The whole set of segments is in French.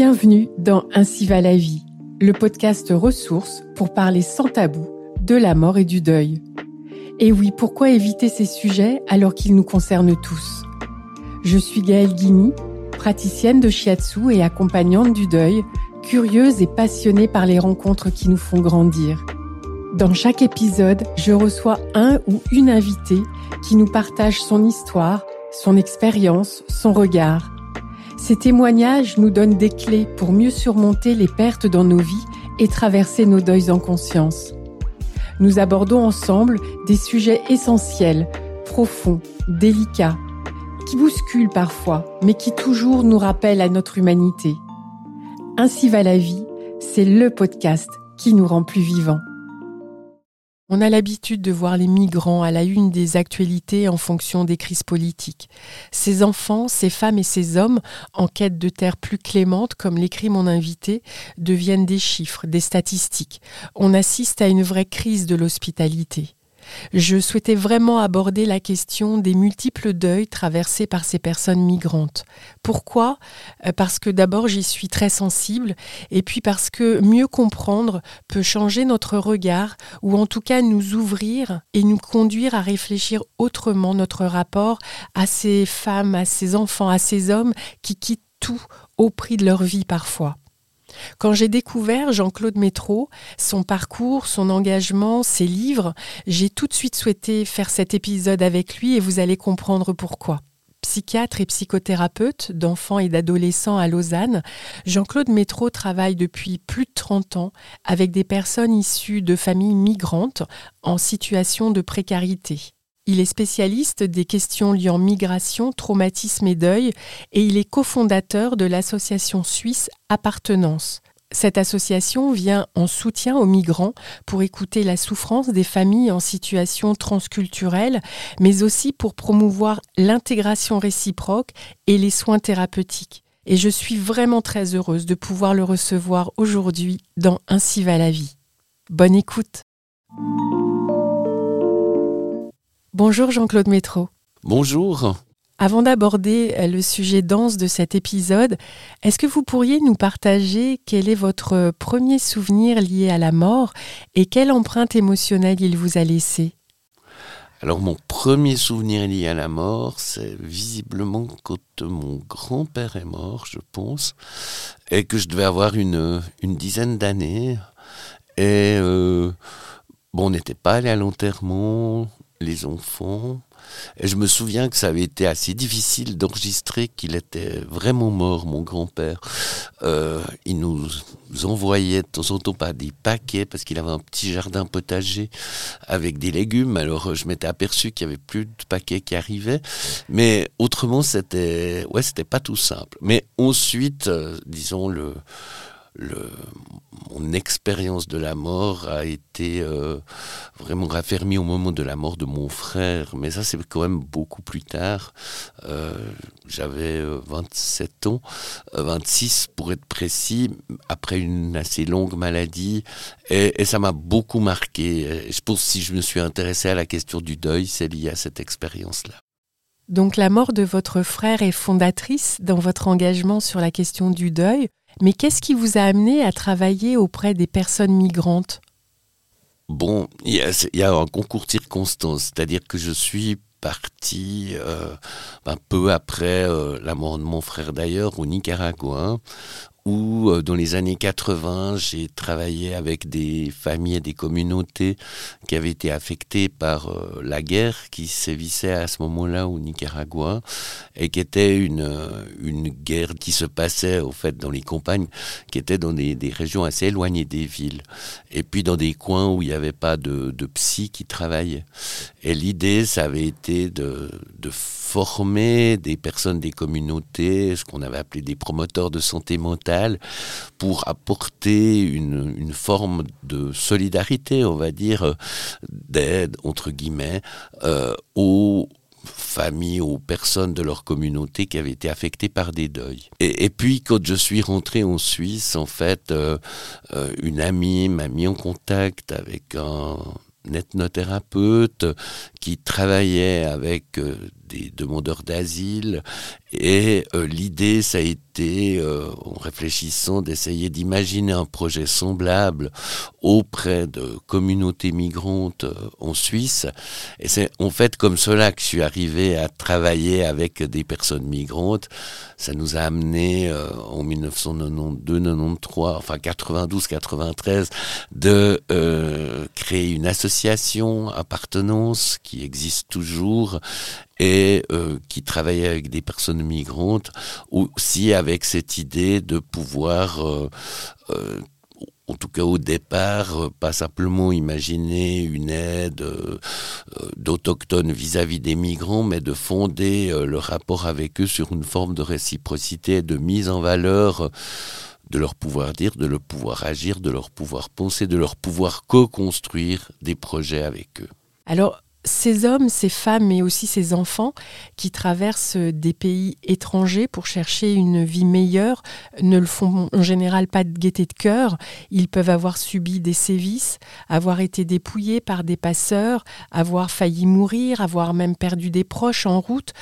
Bienvenue dans Ainsi va la vie, le podcast ressources pour parler sans tabou de la mort et du deuil. Et oui, pourquoi éviter ces sujets alors qu'ils nous concernent tous? Je suis Gaëlle Guigny, praticienne de shiatsu et accompagnante du deuil, curieuse et passionnée par les rencontres qui nous font grandir. Dans chaque épisode, je reçois un ou une invitée qui nous partage son histoire, son expérience, son regard. Ces témoignages nous donnent des clés pour mieux surmonter les pertes dans nos vies et traverser nos deuils en conscience. Nous abordons ensemble des sujets essentiels, profonds, délicats, qui bousculent parfois, mais qui toujours nous rappellent à notre humanité. Ainsi va la vie, c'est le podcast qui nous rend plus vivants. On a l'habitude de voir les migrants à la une des actualités en fonction des crises politiques. Ces enfants, ces femmes et ces hommes, en quête de terre plus clémente, comme l'écrit mon invité, deviennent des chiffres, des statistiques. On assiste à une vraie crise de l'hospitalité. Je souhaitais vraiment aborder la question des multiples deuils traversés par ces personnes migrantes. Pourquoi? Euh, Parce que d'abord j'y suis très sensible et puis parce que mieux comprendre peut changer notre regard ou en tout cas nous ouvrir et nous conduire à réfléchir autrement notre rapport à ces femmes, à ces enfants, à ces hommes qui quittent tout au prix de leur vie parfois. Quand j'ai découvert Jean-Claude Métro, son parcours, son engagement, ses livres, j'ai tout de suite souhaité faire cet épisode avec lui et vous allez comprendre pourquoi. Psychiatre et psychothérapeute d'enfants et d'adolescents à Lausanne, Jean-Claude Métro travaille depuis plus de 30 ans avec des personnes issues de familles migrantes en situation de précarité. Il est spécialiste des questions liant migration, traumatisme et deuil et il est cofondateur de l'association suisse Appartenance. Cette association vient en soutien aux migrants pour écouter la souffrance des familles en situation transculturelle, mais aussi pour promouvoir l'intégration réciproque et les soins thérapeutiques. Et je suis vraiment très heureuse de pouvoir le recevoir aujourd'hui dans Ainsi va la vie. Bonne écoute. Bonjour Jean-Claude Métro. Bonjour. Avant d'aborder euh, le sujet dense de cet épisode, est-ce que vous pourriez nous partager quel est votre premier souvenir lié à la mort et quelle empreinte émotionnelle il vous a laissé alors mon premier souvenir lié à la mort, c'est visiblement quand mon grand-père est mort, je pense, et que je devais avoir une, une dizaine d'années. Et euh, bon, on n'était pas allé à l'enterrement, les enfants. Et je me souviens que ça avait été assez difficile d'enregistrer qu'il était vraiment mort, mon grand-père. Euh, il nous envoyait de temps en temps pas des paquets parce qu'il avait un petit jardin potager avec des légumes. Alors je m'étais aperçu qu'il y avait plus de paquets qui arrivaient. Mais autrement, c'était ouais, c'était pas tout simple. Mais ensuite, euh, disons le mon expérience de la mort a été euh, vraiment raffermie au moment de la mort de mon frère. Mais ça, c'est quand même beaucoup plus tard. Euh, j'avais 27 euh, ans, 26 pour être précis, après une assez longue maladie. Et, et ça m'a beaucoup marqué. je pense que si je me suis intéressé à la question du deuil, c'est lié à cette expérience-là. Donc la mort de votre frère est fondatrice dans votre engagement sur la question du deuil. Mais qu'est-ce qui vous a amené à travailler auprès des personnes migrantes? Bon, il y, a un concours de circonstances, c'est-à-dire que je suis parti euh, un peu après euh, la mort de mon frère d'ailleurs au Nicaragua, où euh, dans les années 80, j'ai travaillé avec des familles et des communautés qui avaient été affectées par euh, la guerre qui sévissait à ce moment-là au Nicaragua et qui était une, euh, une guerre qui se passait au fait dans les campagnes, qui était dans des, des régions assez éloignées des villes et puis dans des coins où il n'y avait pas de, de psy qui travaillait. Et l'idée, ça avait été de, de former des personnes des communautés, ce qu'on avait appelé des promoteurs de santé mentale, pour apporter une, forme de solidarité, on va dire, d'aide, entre guillemets, euh, aux familles, aux personnes de leur communauté qui avaient été affectées par des deuils. Et, puis quand je suis rentré en Suisse, en fait, euh, euh, une amie m'a mis en contact avec un ethnothérapeute qui travaillait avec des demandeurs d'asile et euh, l'idée ça a été discuté en réfléchissant d'essayer d'imaginer un projet semblable auprès de communautés migrantes en Suisse. Et c'est en fait comme cela que je suis arrivé à travailler avec des personnes migrantes. Ça nous a amené en 1992-93, enfin 92-93, de créer une association appartenance qui existe toujours et euh, qui travaillait avec des personnes migrantes, aussi avec cette idée de pouvoir, euh, euh, en tout cas au départ, pas simplement imaginer une aide d'autochtones vis-à-vis des migrants, mais de fonder le rapport avec eux sur une forme de réciprocité, de mise en valeur de leur pouvoir dire, de leur pouvoir agir, de leur pouvoir penser, de leur pouvoir co-construire des projets avec eux. Alors, ces hommes, ces femmes, mais aussi ces enfants qui traversent des pays étrangers pour chercher une vie meilleure ne le font en général pas de gaieté de cœur. Ils peuvent avoir subi des sévices, avoir été dépouillés par des passeurs, avoir failli mourir, avoir même perdu des proches en route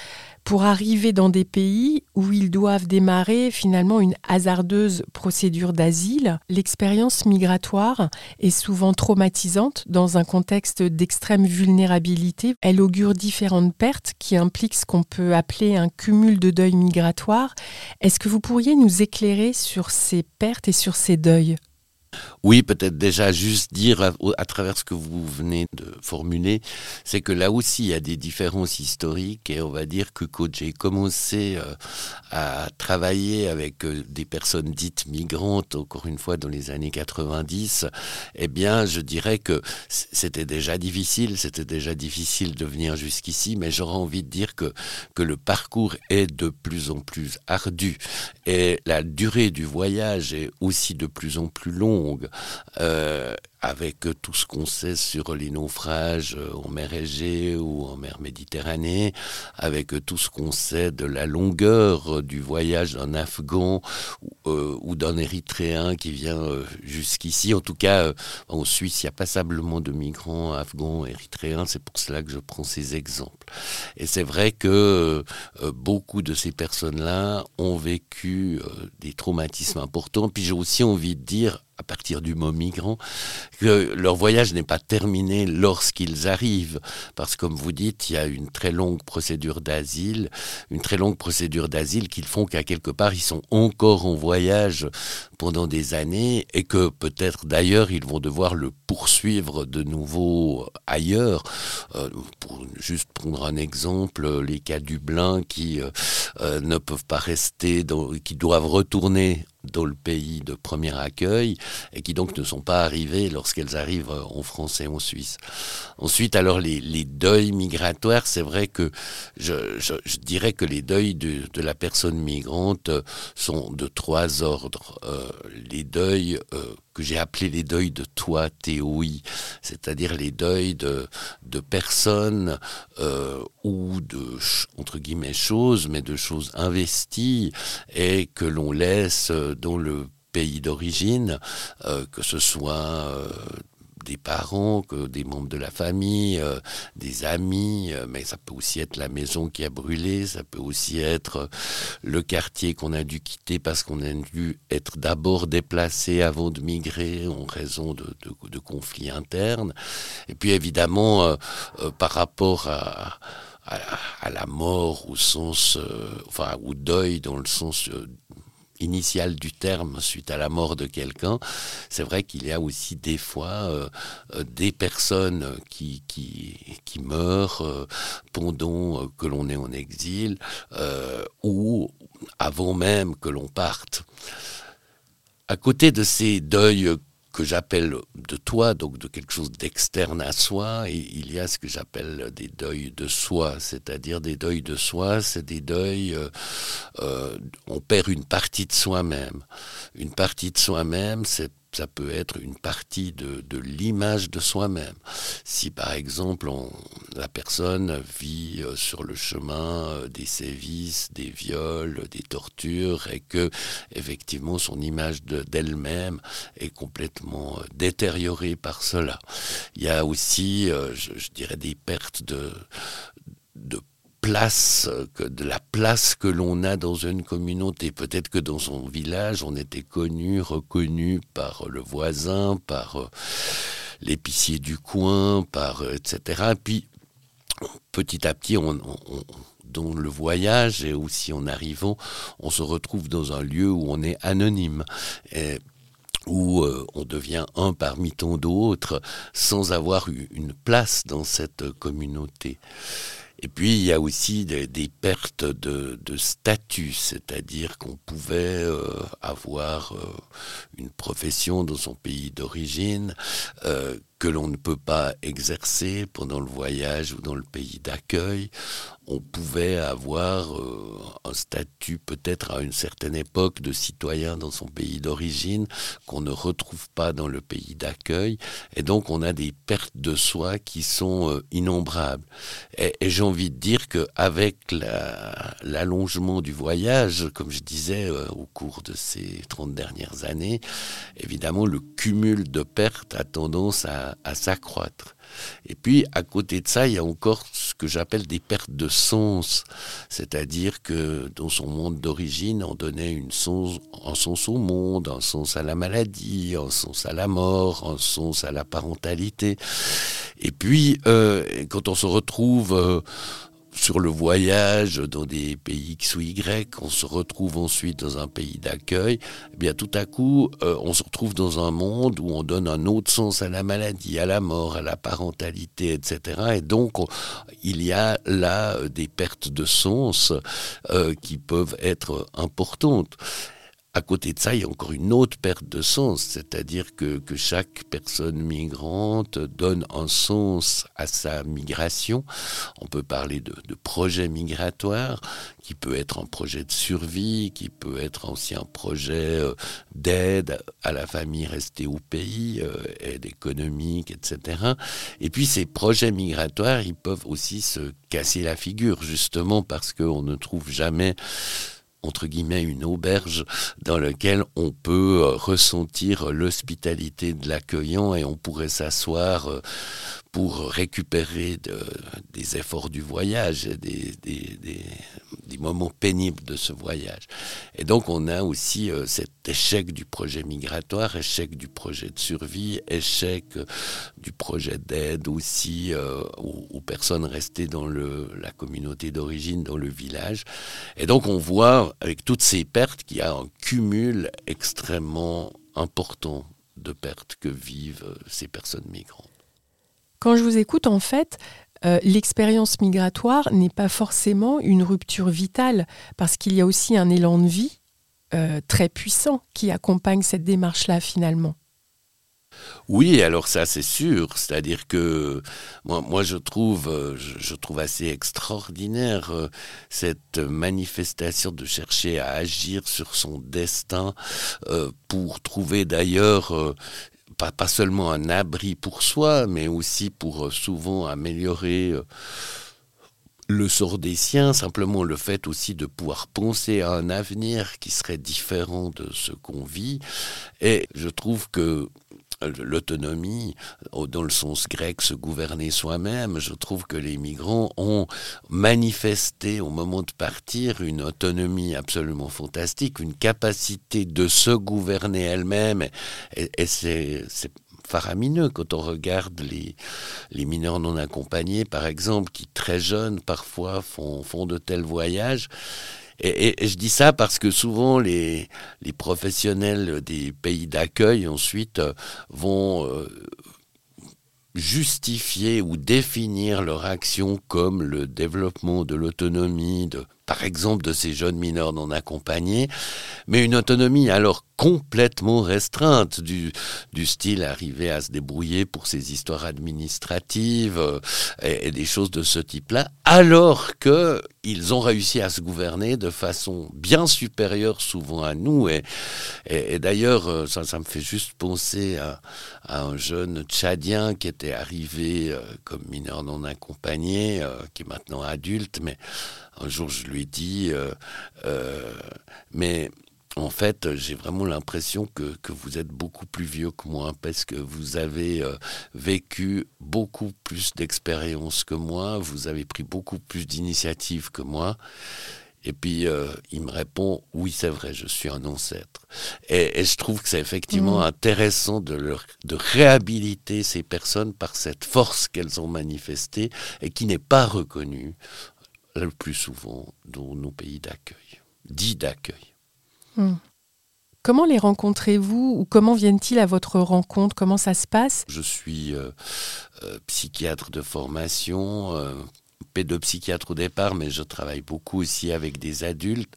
pour arriver dans des pays où ils doivent démarrer finalement une hasardeuse procédure d'asile. L'expérience migratoire est souvent traumatisante dans un contexte d'extrême vulnérabilité. Elle augure différentes pertes qui impliquent ce qu'on peut appeler un cumul de deuil migratoire. Est-ce que vous pourriez nous éclairer sur ces pertes et sur ces deuils? Oui, peut-être déjà juste dire à, travers ce que vous venez de formuler, c'est que là aussi il y a des différences historiques et on va dire que quand j'ai commencé euh, à travailler avec euh, des personnes dites migrantes, encore une fois dans les années 90, eh bien je dirais que c'était déjà difficile, c'était déjà difficile de venir jusqu'ici, mais j'aurais envie de dire que, que le parcours est de plus en plus ardu. Et la durée du voyage est aussi de plus en plus longue euh, avec tout ce qu'on sait sur les naufrages euh, en mer Égée ou en mer Méditerranée, avec tout ce qu'on sait de la longueur du voyage d'un Afghan euh, ou d'un Érythréen qui vient jusqu'ici. En tout cas, en Suisse, il y a passablement de migrants afghans, érythréens. C'est pour cela que je prends ces exemples. Et c'est vrai que beaucoup de ces personnes-là ont vécu des traumatismes importants. Puis j'ai aussi envie de dire à partir du mot migrant, que leur voyage n'est pas terminé lorsqu'ils arrivent. Parce que, comme vous dites, il y a une très longue procédure d'asile, une très longue procédure d'asile qu'ils font qu'à quelque part, ils sont encore en voyage pendant des années et que peut-être d'ailleurs, ils vont devoir le poursuivre de nouveau ailleurs. Euh, pour juste prendre un exemple, les cas Dublin qui euh, euh, ne peuvent pas rester, dans, qui doivent retourner dans le pays de premier accueil et qui donc ne sont pas arrivées lorsqu'elles arrivent en France et en Suisse. Ensuite, alors les, deuils migratoires, c'est vrai que je, dirais que les deuils de, la personne migrante sont de trois ordres. Les deuils euh, que j'ai appelés les deuils de toi, théoï, c'est-à-dire les deuils de, de personnes euh, ou de, entre guillemets, choses, mais de choses investies et que l'on laisse dans le pays d'origine, euh, que ce soit euh, des parents, que des membres de la famille, euh, des amis, euh, mais ça peut aussi être la maison qui a brûlé, ça peut aussi être euh, le quartier qu'on a dû quitter parce qu'on a dû être d'abord déplacé avant de migrer en raison de, conflits internes. Et puis évidemment, par rapport à, la mort au sens, enfin, ou deuil dans le sens initial du terme suite à la mort de quelqu'un, c'est vrai qu'il y a aussi des fois euh, euh des personnes qui, meurent euh, pendant que l'on est en exil ou avant même que l'on parte. À côté de ces deuils que j'appelle de toi, donc de quelque chose d'externe à soi, et il y a ce que j'appelle des deuils de soi, c'est-à-dire des deuils de soi, c'est des deuils, euh, euh, on perd une partie de soi-même. Une partie de soi-même, c'est ça peut être une partie de, de l'image de soi-même. Si par exemple la personne vit euh, sur le chemin euh, des sévices, des viols, des tortures, et que effectivement son image d'elle-même est complètement euh, détériorée par cela. Il y a aussi, je, je dirais, des pertes de, de place, que, de la place que l'on a dans une communauté. Peut-être que dans son village, on était connu, reconnu par le voisin, par euh, l'épicier du coin, par euh, etc. Et puis petit à petit, on, dans le voyage et aussi en arrivant, on se retrouve dans un lieu où on est anonyme. Où euh, on devient un parmi tant d'autres sans avoir eu une place dans cette communauté. Et puis il y a aussi des, pertes de, statut, c'est-à-dire qu'on pouvait euh, avoir euh, une profession dans son pays d'origine que l'on ne peut pas exercer pendant le voyage ou dans le pays d'accueil on pouvait avoir euh, un statut peut-être à une certaine époque de citoyen dans son pays d'origine qu'on ne retrouve pas dans le pays d'accueil. Et donc on a des pertes de soi qui sont euh, innombrables. Et, j'ai envie de dire qu'avec l'allongement du voyage, comme je disais euh, au cours de ces 30 dernières années, évidemment le cumul de pertes a tendance à s'accroître. Et puis, à côté de ça, il y a encore ce que j'appelle des pertes de sens. C'est-à-dire que dans son monde d'origine, on donnait une sens, un sens au monde, un sens à la maladie, un sens à la mort, un sens à la parentalité. Et puis, euh, quand on se retrouve... Euh, sur le voyage dans des pays X ou Y, on se retrouve ensuite dans un pays d'accueil, eh bien tout à coup, euh, on se retrouve dans un monde où on donne un autre sens à la maladie, à la mort, à la parentalité, etc. Et donc, il y a là euh, des pertes de sens euh, qui peuvent être importantes. À côté de ça, il y a encore une autre perte de sens, c'est-à-dire que, chaque personne migrante donne un sens à sa migration. On peut parler de, projet migratoire, qui peut être un projet de survie, qui peut être aussi un projet euh, d'aide à la famille restée au pays, euh, aide économique, etc. Et puis ces projets migratoires, ils peuvent aussi se casser la figure, justement parce qu'on ne trouve jamais entre guillemets une auberge dans laquelle on peut euh, ressentir l'hospitalité de l'accueillant et on pourrait s'asseoir euh, pour récupérer des efforts du voyage, des, moments pénibles de ce voyage. Et donc on a aussi euh, cet échec du projet migratoire, échec du projet de survie, échec euh, du projet d'aide aussi euh, aux, personnes restées dans la communauté d'origine, dans le village. Et donc on voit avec toutes ces pertes qu'il y a un cumul extrêmement important de pertes que vivent ces personnes migrantes. Quand je vous écoute, en fait, euh, l'expérience migratoire n'est pas forcément une rupture vitale, parce qu'il y a aussi un élan de vie euh, très puissant qui accompagne cette démarche-là finalement. Oui, alors ça c'est sûr, c'est-à-dire que moi, je trouve euh, je, trouve assez extraordinaire cette manifestation de chercher à agir sur son destin pour trouver d'ailleurs pas, seulement un abri pour soi, mais aussi pour euh, souvent améliorer euh, le sort des siens, simplement le fait aussi de pouvoir penser à un avenir qui serait différent de ce qu'on vit. Et je trouve que l'autonomie, dans le sens grec, se gouverner soi-même, je trouve que les migrants ont manifesté au moment de partir une autonomie absolument fantastique, une capacité de se gouverner elle-même, et, c'est faramineux quand on regarde les, les mineurs non accompagnés, par exemple, qui très jeunes parfois font, font de tels voyages et, je dis ça parce que souvent les, professionnels des pays d'accueil ensuite euh, vont euh, justifier ou définir leur action comme le développement de l'autonomie, par exemple de ces jeunes mineurs non accompagnés, mais une autonomie alors complètement restreinte du, du style arriver à se débrouiller pour ces histoires administratives euh, et, des choses de ce type-là, alors que ils ont réussi à se gouverner de façon bien supérieure souvent à nous. Et, et, d'ailleurs, euh, ça, ça, me fait juste penser à, à, un jeune Tchadien qui était arrivé euh, comme mineur non accompagné, qui est maintenant adulte, mais un jour je lui ai dit, mais en fait, j'ai vraiment l'impression que, que, vous êtes beaucoup plus vieux que moi parce que vous avez euh, vécu beaucoup plus d'expériences que moi, vous avez pris beaucoup plus d'initiatives que moi. Et puis, euh, il me répond, oui, c'est vrai, je suis un ancêtre. Et, je trouve que c'est effectivement mmh. intéressant de, leur, de réhabiliter ces personnes par cette force qu'elles ont manifestée et qui n'est pas reconnue le plus souvent dans nos pays d'accueil, dits d'accueil. Mmh. Comment les rencontrez-vous ou comment viennent-ils à votre rencontre? Comment ça se passe? Je suis euh, euh, psychiatre de formation, pédopsychiatre au départ, mais je travaille beaucoup aussi avec des adultes.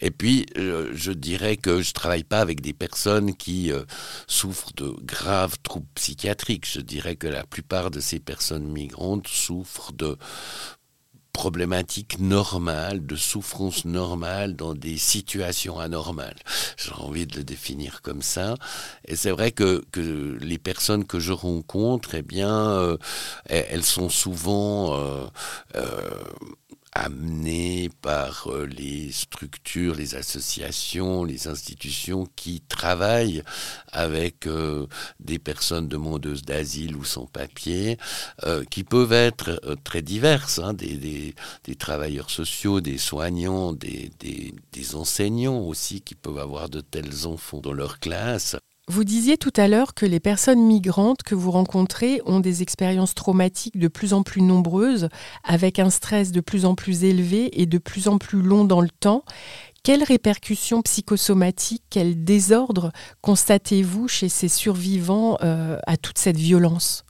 Et puis, euh, je dirais que je travaille pas avec des personnes qui euh, souffrent de graves troubles psychiatriques. Je dirais que la plupart de ces personnes migrantes souffrent de problématiques normales, de souffrances normales dans des situations anormales. J'ai envie de le définir comme ça. Et c'est vrai que, que, les personnes que je rencontre, eh bien, euh, elles sont souvent euh, euh, amené par euh, les structures, les associations, les institutions qui travaillent avec euh, des personnes demandeuses d'asile ou sans papier, euh, qui peuvent être très diverses, hein, des, travailleurs sociaux, des soignants, des enseignants aussi qui peuvent avoir de tels enfants dans leur classe. Vous disiez tout à l'heure que les personnes migrantes que vous rencontrez ont des expériences traumatiques de plus en plus nombreuses, avec un stress de plus en plus élevé et de plus en plus long dans le temps. Quelles répercussions psychosomatiques, quel désordre constatez-vous chez ces survivants euh, à toute cette violence?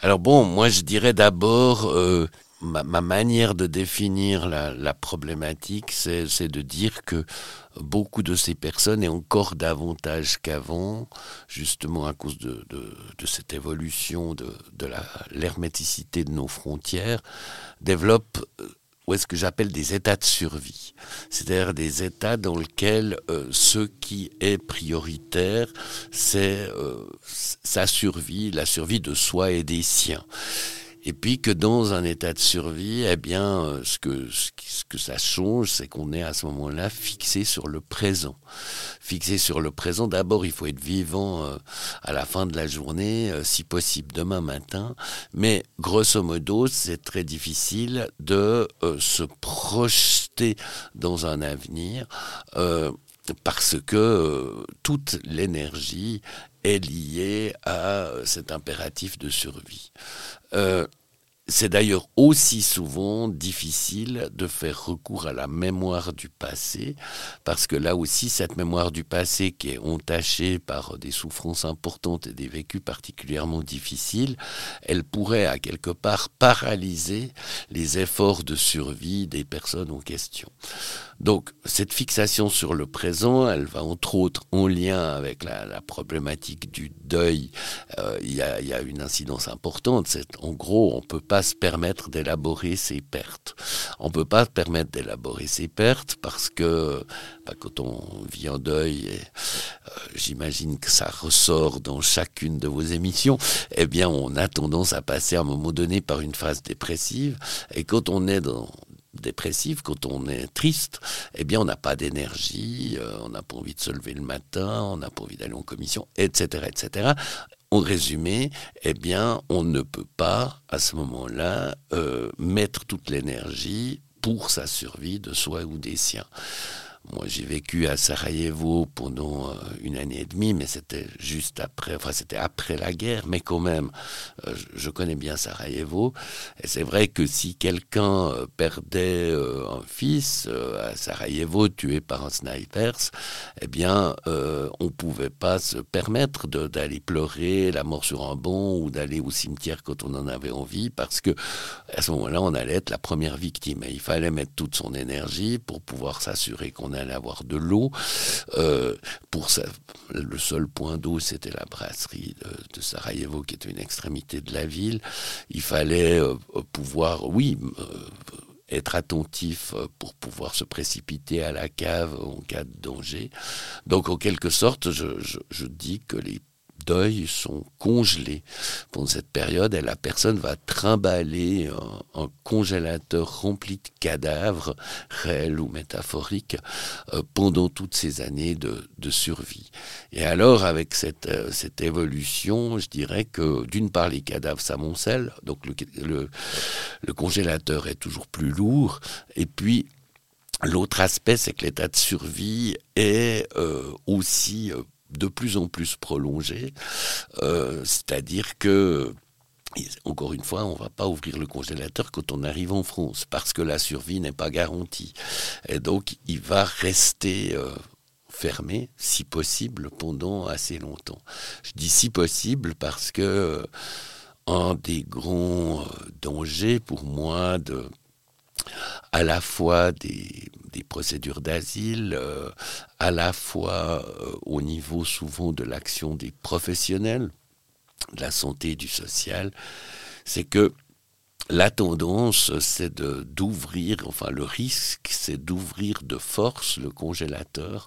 Alors bon, moi je dirais d'abord euh, ma, manière de définir la, problématique, c'est de dire que beaucoup de ces personnes, et encore davantage qu'avant, justement à cause de, cette évolution de, l'herméticité de nos frontières, développent euh, ou est-ce que j'appelle des états de survie, c'est-à-dire des états dans lesquels euh, ce qui est prioritaire, c'est euh, sa survie, la survie de soi et des siens. Et puis que dans un état de survie, eh bien, euh, ce que, ça change, c'est qu'on est à ce moment-là fixé sur le présent. Fixé sur le présent, d'abord, il faut être vivant euh, à la fin de la journée, euh, si possible demain matin. Mais grosso modo, c'est très difficile de se projeter dans un avenir parce que toute l'énergie est liée à cet impératif de survie. Euh, c'est d'ailleurs aussi souvent difficile de faire recours à la mémoire du passé, parce que là aussi, cette mémoire du passé qui est entachée par des souffrances importantes et des vécus particulièrement difficiles, elle pourrait à quelque part paralyser les efforts de survie des personnes en question. Donc cette fixation sur le présent, elle va entre autres en lien avec la, problématique du deuil. Euh, il y, a, une incidence importante. En gros, on peut pas se permettre d'élaborer ses pertes. On peut pas se permettre d'élaborer ses pertes parce que bah, quand on vit en deuil, euh, j'imagine que ça ressort dans chacune de vos émissions. Eh bien, on a tendance à passer à un moment donné par une phase dépressive. Et quand on est dans dépressif, quand on est triste, eh bien, on n'a pas d'énergie, euh, on n'a pas envie de se lever le matin, on n'a pas envie d'aller en commission, etc., etc. En résumé, eh bien, on ne peut pas, à ce moment-là, euh, mettre toute l'énergie pour sa survie de soi ou des siens. Moi, j'ai vécu à Sarajevo pendant euh, une année et demie, mais c'était juste après, enfin, c'était après la guerre, mais quand même, euh, je connais bien Sarajevo. Et c'est vrai que si quelqu'un euh, perdait un fils à Sarajevo, tué par un sniper, eh bien, on pouvait pas se permettre d'aller pleurer la mort sur un banc ou d'aller au cimetière quand on en avait envie, parce que à ce moment-là, on allait être la première victime. Et il fallait mettre toute son énergie pour pouvoir s'assurer qu'on allait avoir de l'eau. Euh, le seul point d'eau, c'était la brasserie de, Sarajevo, qui était une extrémité de la ville. Il fallait euh, pouvoir, oui, euh, être attentif pour pouvoir se précipiter à la cave en cas de danger. Donc, en quelque sorte, je dis que les deuil sont congelés pendant cette période et la personne va trimballer un, congélateur rempli de cadavres, réels ou métaphoriques, euh, pendant toutes ces années de, survie. Et alors, avec cette, euh, cette évolution, je dirais que d'une part, les cadavres s'amoncellent, donc le, le, congélateur est toujours plus lourd, et puis L'autre aspect, c'est que l'état de survie est euh, aussi de plus en plus prolongé, euh, c'est-à-dire que encore une fois, on ne va pas ouvrir le congélateur quand on arrive en France, parce que la survie n'est pas garantie. Et donc, il va rester fermé, si possible, pendant assez longtemps. Je dis si possible parce que un des grands dangers pour moi de à la fois des, procédures d'asile, euh, à la fois euh, au niveau souvent de l'action des professionnels, de la santé du social, c'est que la tendance, c'est d'ouvrir, enfin le risque, c'est d'ouvrir de force le congélateur,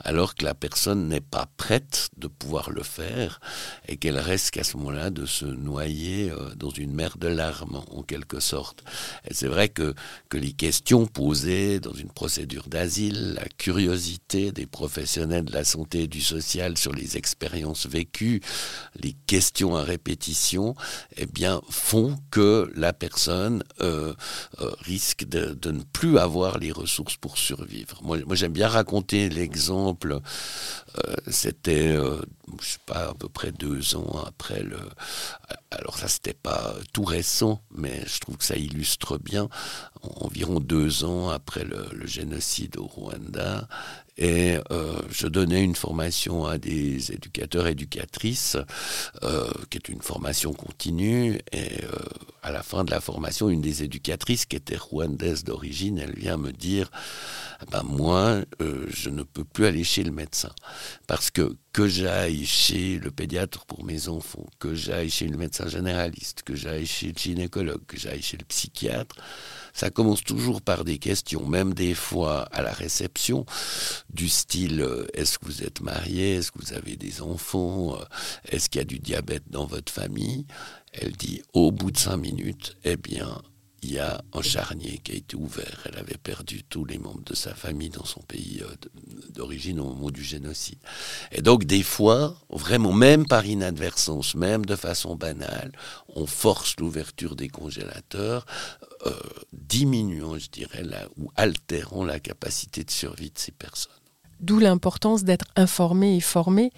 alors que la personne n'est pas prête de pouvoir le faire, et qu'elle risque à ce moment-là de se noyer euh, dans une mer de larmes, en quelque sorte. Et c'est vrai que, que les questions posées dans une procédure d'asile, la curiosité des professionnels de la santé et du social sur les expériences vécues, les questions à répétition, eh bien, font que la personne euh, euh, risque de, ne plus avoir les ressources pour survivre. Moi, j'aime bien raconter l'exemple, euh, c'était, je sais pas, à peu près deux ans après le... Alors ça, c'était pas tout récent, mais je trouve que ça illustre bien, environ deux ans après le génocide au Rwanda, et euh, je donnais une formation à des éducateurs éducatrices, euh, qui est une formation continue. Et euh, à la fin de la formation, une des éducatrices, qui était rwandaise d'origine, elle vient me dire ah ben moi, je ne peux plus aller chez le médecin. Parce que que j'aille chez le pédiatre pour mes enfants, que j'aille chez le médecin généraliste, que j'aille chez le gynécologue, que j'aille chez le psychiatre, ça commence toujours par des questions, même des fois à la réception, du style euh, est-ce que vous êtes marié, est-ce que vous avez des enfants, euh, est-ce qu'il y a du diabète dans votre famille? Elle dit au bout de cinq minutes, eh bien, il y a un charnier qui a été ouvert. Elle avait perdu tous les membres de sa famille dans son pays euh, d'origine au moment du génocide. Et donc des fois, vraiment, même par inadvertance, même de façon banale, on force l'ouverture des congélateurs, euh, diminuant, je dirais, ou altérant la capacité de survie de ces personnes. D'où l'importance d'être informé et formé.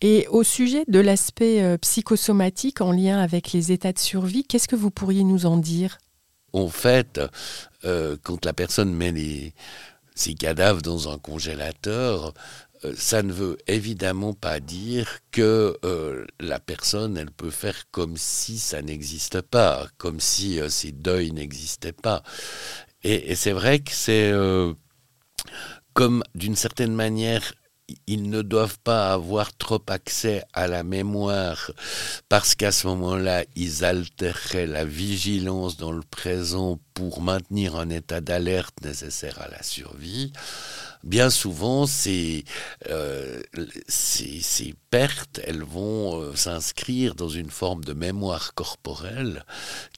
Et au sujet de l'aspect euh, psychosomatique en lien avec les états de survie, qu'est-ce que vous pourriez nous en dire? En fait, euh, quand la personne met les, ses cadavres dans un congélateur, ça ne veut évidemment pas dire que euh, la personne, elle peut faire comme si ça n'existe pas, comme si ces deuils n'existaient pas. Et, et c'est vrai que c'est comme d'une certaine manière ils ne doivent pas avoir trop accès à la mémoire parce qu'à ce moment-là, ils altéreraient la vigilance dans le présent pour maintenir un état d'alerte nécessaire à la survie. Bien souvent, ces, euh, pertes, elles vont euh, s'inscrire dans une forme de mémoire corporelle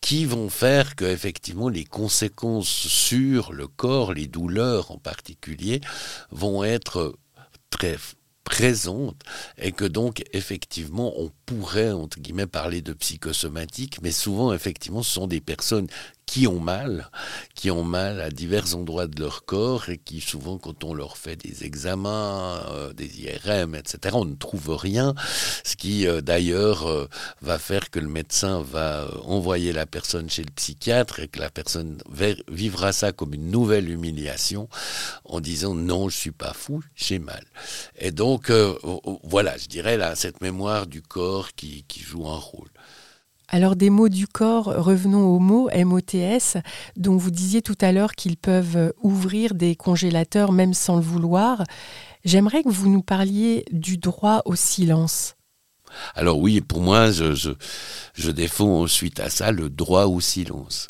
qui vont faire que effectivement les conséquences sur le corps, les douleurs en particulier, vont être très présente et que donc effectivement on pourrait entre guillemets parler de psychosomatique mais souvent effectivement ce sont des personnes qui ont mal, qui ont mal à divers endroits de leur corps et qui souvent quand on leur fait des examens, euh, des IRM, etc., on ne trouve rien, ce qui euh, d'ailleurs euh, va faire que le médecin va envoyer la personne chez le psychiatre et que la personne vivra ça comme une nouvelle humiliation en disant non, je suis pas fou, j'ai mal. Et donc voilà, je dirais là cette mémoire du corps qui, qui joue un rôle. Alors des mots du corps, revenons aux mots MOTS, dont vous disiez tout à l'heure qu'ils peuvent ouvrir des congélateurs même sans le vouloir. J'aimerais que vous nous parliez du droit au silence. Alors oui, pour moi, je, défends suite à ça le droit au silence.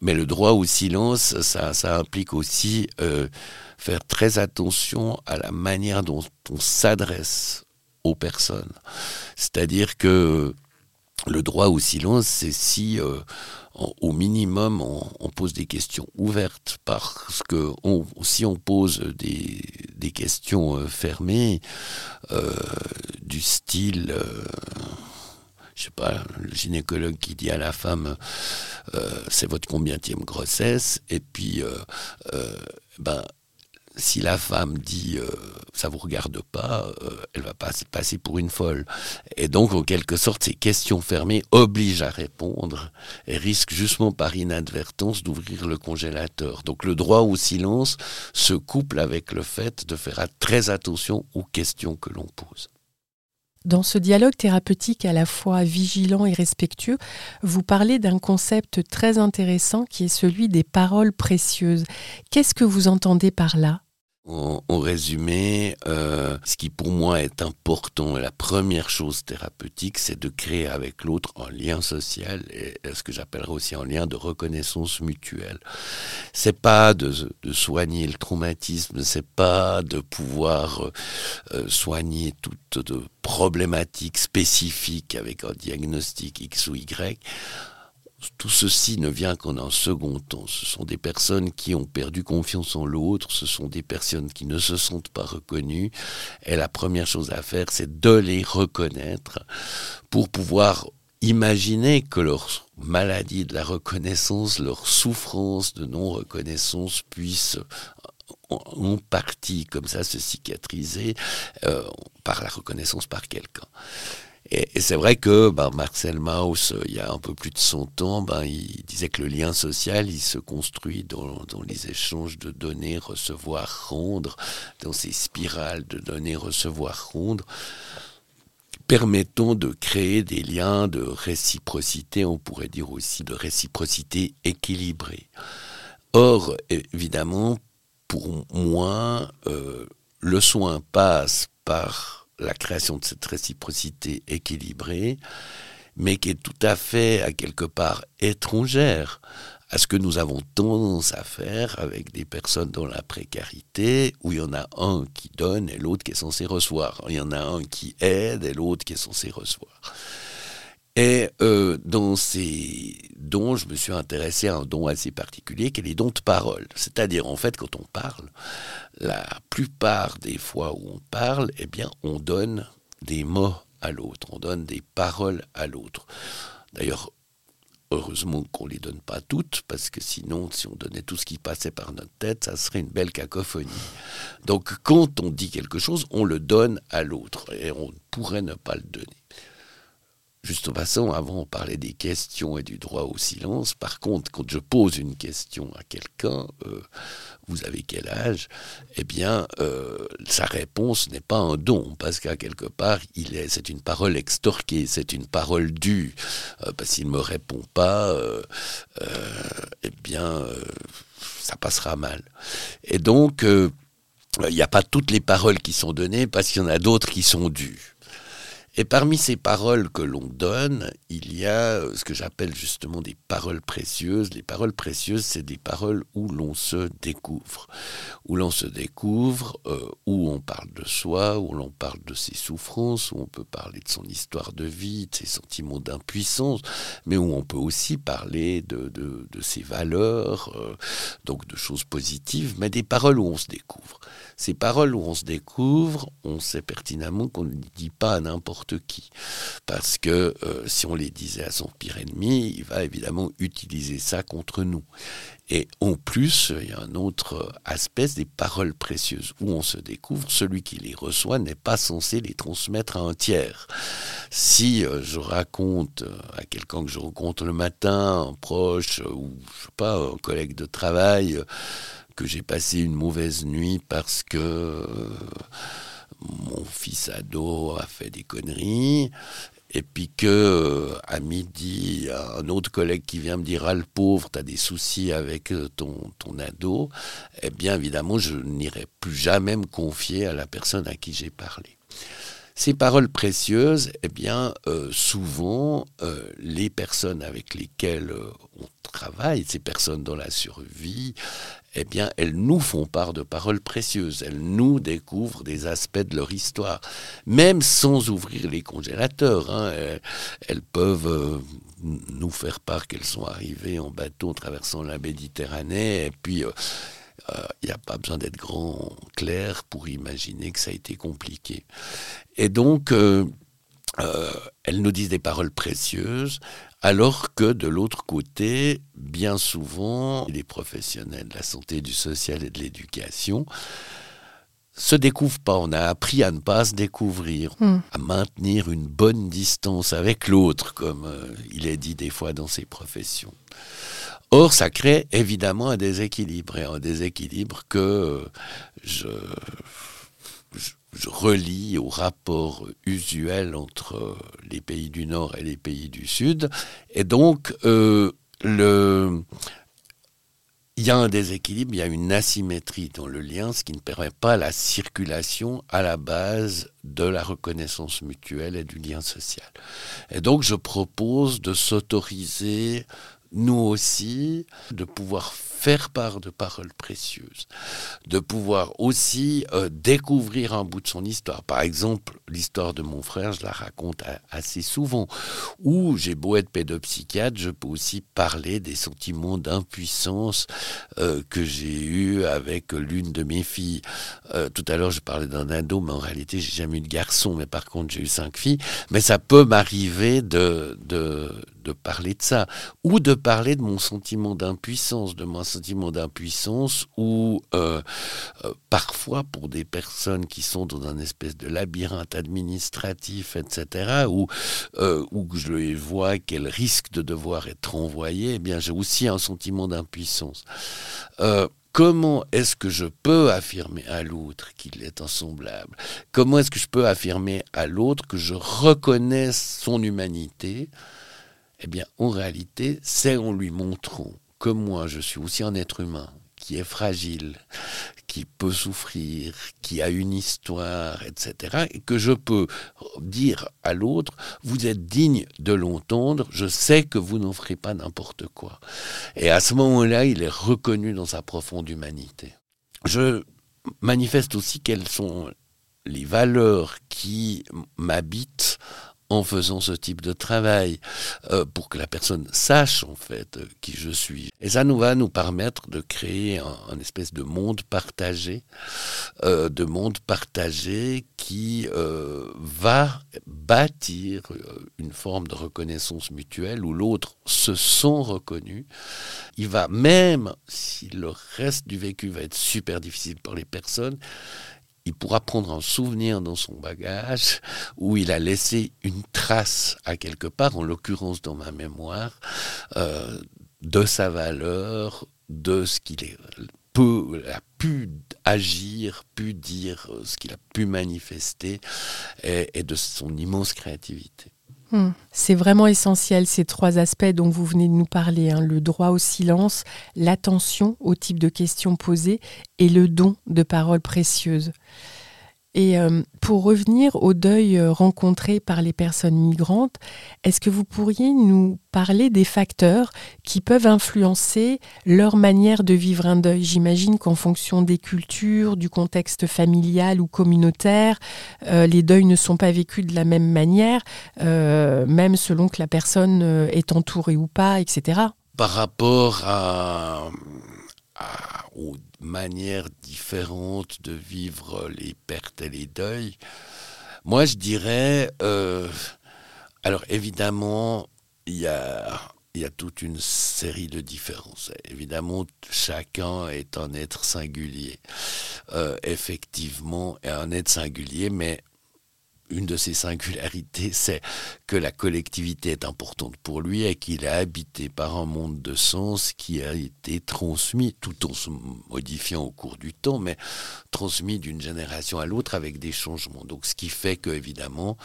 Mais le droit au silence, ça, implique aussi euh, faire très attention à la manière dont on s'adresse aux personnes. C'est-à-dire que le droit au silence, c'est si euh, au minimum on, pose des questions ouvertes, parce que si on pose des, questions euh, fermées, euh, du style je sais pas, le gynécologue qui dit à la femme c'est votre combienième grossesse et puis ben si la femme dit euh, ça vous regarde pas, euh, elle va pas passer pour une folle. Et donc, en quelque sorte, ces questions fermées obligent à répondre et risquent justement par inadvertance d'ouvrir le congélateur. Donc, le droit au silence se couple avec le fait de faire très attention aux questions que l'on pose. Dans ce dialogue thérapeutique à la fois vigilant et respectueux, vous parlez d'un concept très intéressant qui est celui des paroles précieuses. Qu'est-ce que vous entendez par là? En, résumé, euh, ce qui pour moi est important, la première chose thérapeutique, c'est de créer avec l'autre un lien social et ce que j'appellerais aussi un lien de reconnaissance mutuelle. C'est pas de, soigner le traumatisme, c'est pas de pouvoir euh, soigner toute de problématique spécifique avec un diagnostic X ou Y tout ceci ne vient qu'en un second temps. Ce sont des personnes qui ont perdu confiance en l'autre, ce sont des personnes qui ne se sentent pas reconnues. Et la première chose à faire, c'est de les reconnaître pour pouvoir imaginer que leur maladie de la reconnaissance, leur souffrance de non-reconnaissance puisse en partie comme ça se cicatriser euh, par la reconnaissance par quelqu'un. Et, c'est vrai que ben, Marcel Mauss, euh, il y a un peu plus de 100 ans, ben, il disait que le lien social, il se construit dans, les échanges de donner, recevoir, rendre, dans ces spirales de donner, recevoir, rendre permettant de créer des liens de réciprocité, on pourrait dire aussi de réciprocité équilibrée. Or, évidemment, pour moi, euh, le soin passe par la création de cette réciprocité équilibrée, mais qui est tout à fait, à quelque part, étrangère à ce que nous avons tendance à faire avec des personnes dans la précarité, où il y en a un qui donne et l'autre qui est censé recevoir. Il y en a un qui aide et l'autre qui est censé recevoir. Et euh, dans ces dons, je me suis intéressé à un don assez particulier qui est les dons de parole. C'est-à-dire, en fait, quand on parle, la plupart des fois où on parle, eh bien, on donne des mots à l'autre, on donne des paroles à l'autre. D'ailleurs, heureusement qu'on ne les donne pas toutes, parce que sinon, si on donnait tout ce qui passait par notre tête, ça serait une belle cacophonie. Donc, quand on dit quelque chose, on le donne à l'autre, et on pourrait ne pas le donner. Juste façon, avant, on parlait des questions et du droit au silence. Par contre, quand je pose une question à quelqu'un, euh, vous avez quel âge? Eh bien, euh, sa réponse n'est pas un don, parce qu'à quelque part, il est, c'est une parole extorquée, c'est une parole due. Euh, parce qu'il ne me répond pas, eh bien, ça passera mal. Et donc, il n'y a pas toutes les paroles qui sont données, parce qu'il y en a d'autres qui sont dues. Et parmi ces paroles que l'on donne, il y a ce que j'appelle justement des paroles précieuses. Les paroles précieuses, c'est des paroles où l'on se découvre, où l'on se découvre, euh, où on parle de soi, où l'on parle de ses souffrances, où on peut parler de son histoire de vie, de ses sentiments d'impuissance, mais où on peut aussi parler de ses valeurs, euh, donc de choses positives, mais des paroles où on se découvre. Ces paroles où on se découvre, on sait pertinemment qu'on ne dit pas à n'importe qui. Parce que euh, si on les disait à son pire ennemi, il va évidemment utiliser ça contre nous. Et en plus, il y a un autre aspect des paroles précieuses où on se découvre, celui qui les reçoit n'est pas censé les transmettre à un tiers. Si euh, je raconte euh, à quelqu'un que je rencontre le matin, un proche ou je sais pas, un collègue de travail, que j'ai passé une mauvaise nuit parce que euh, mon fils ado a fait des conneries. Et puis que euh, à midi, un autre collègue qui vient me dire Ah, le pauvre, tu as des soucis avec euh, ton ado, eh bien évidemment, je n'irai plus jamais me confier à la personne à qui j'ai parlé. Ces paroles précieuses, eh bien, euh, souvent, euh, les personnes avec lesquelles euh, on travaille, ces personnes dans la survie, eh bien, elles nous font part de paroles précieuses. Elles nous découvrent des aspects de leur histoire, même sans ouvrir les congélateurs. Hein. elles, peuvent nous faire part qu'elles sont arrivées en bateau traversant la Méditerranée, et puis il n'y a pas besoin d'être grand clair pour imaginer que ça a été compliqué. Et donc, euh, euh, elles nous disent des paroles précieuses, alors que de l'autre côté, bien souvent, les professionnels de la santé, du social et de l'éducation se découvrent pas. On a appris à ne pas se découvrir, hmm. à maintenir une bonne distance avec l'autre, comme euh, il est dit des fois dans ces professions. Or, ça crée évidemment un déséquilibre, et un déséquilibre que je, je, relie au rapport usuel entre les pays du Nord et les pays du Sud. Et donc, euh, il y a un déséquilibre, il y a une asymétrie dans le lien, ce qui ne permet pas la circulation à la base de la reconnaissance mutuelle et du lien social. Et donc je propose de s'autoriser nous aussi, de pouvoir faire part de paroles précieuses, de pouvoir aussi euh, découvrir un bout de son histoire. Par exemple, l'histoire de mon frère, je la raconte assez souvent. Ou j'ai beau être pédopsychiatre, je peux aussi parler des sentiments d'impuissance euh, que j'ai eu avec l'une de mes filles. Euh, tout à l'heure, je parlais d'un ado, mais en réalité, j'ai jamais eu de garçon, mais par contre, j'ai eu cinq filles. Mais ça peut m'arriver de, de, de parler de ça, ou de parler de mon sentiment d'impuissance, de mon sentiment d'impuissance, ou euh, euh, parfois pour des personnes qui sont dans un espèce de labyrinthe administratif, etc., où, euh, où je les vois qu'elles risquent de devoir être renvoyées, eh bien j'ai aussi un sentiment d'impuissance comment est-ce que je peux affirmer à l'autre qu'il est un semblable Comment est-ce que je peux affirmer à l'autre que je reconnais son humanité? Eh bien, en réalité, c'est en lui montrant que moi, je suis aussi un être humain qui est fragile, qui peut souffrir, qui a une histoire, etc., et que je peux dire à l'autre, vous êtes digne de l'entendre, je sais que vous n'en ferez pas n'importe quoi. Et à ce moment-là, il est reconnu dans sa profonde humanité. Je manifeste aussi quelles sont les valeurs qui m'habitent en faisant ce type de travail euh, pour que la personne sache en fait qui je suis. Et ça nous va nous permettre de créer un, espèce de monde partagé, euh, de monde partagé qui euh, va bâtir une forme de reconnaissance mutuelle où l'autre se sent reconnu. Il va même, si le reste du vécu va être super difficile pour les personnes, il pourra prendre un souvenir dans son bagage où il a laissé une trace à quelque part, en l'occurrence dans ma mémoire, euh, de sa valeur, de ce qu'il a pu agir, pu dire, ce qu'il a pu manifester, et de son immense créativité. Hmm. C'est vraiment essentiel ces trois aspects dont vous venez de nous parler, hein. le droit au silence, l'attention au type de questions posées et le don de paroles précieuses. Et euh, pour revenir au deuil euh, rencontré par les personnes migrantes, est-ce que vous pourriez nous parler des facteurs qui peuvent influencer leur manière de vivre un deuil? J'imagine qu'en fonction des cultures, du contexte familial ou communautaire, euh, les deuils ne sont pas vécus de la même manière, même selon que la personne est entourée ou pas, etc. Par rapport à, aux manières différentes de vivre les pertes et les deuils. Moi, je dirais, euh, alors évidemment, il y a, y a toute une série de différences. Évidemment, chacun est un être singulier. Euh, effectivement, est un être singulier, mais une de ses singularités, c'est que la collectivité est importante pour lui et qu'il est habité par un monde de sens qui a été transmis, tout en se modifiant au cours du temps, mais transmis d'une génération à l'autre avec des changements. Donc, ce qui fait que, évidemment,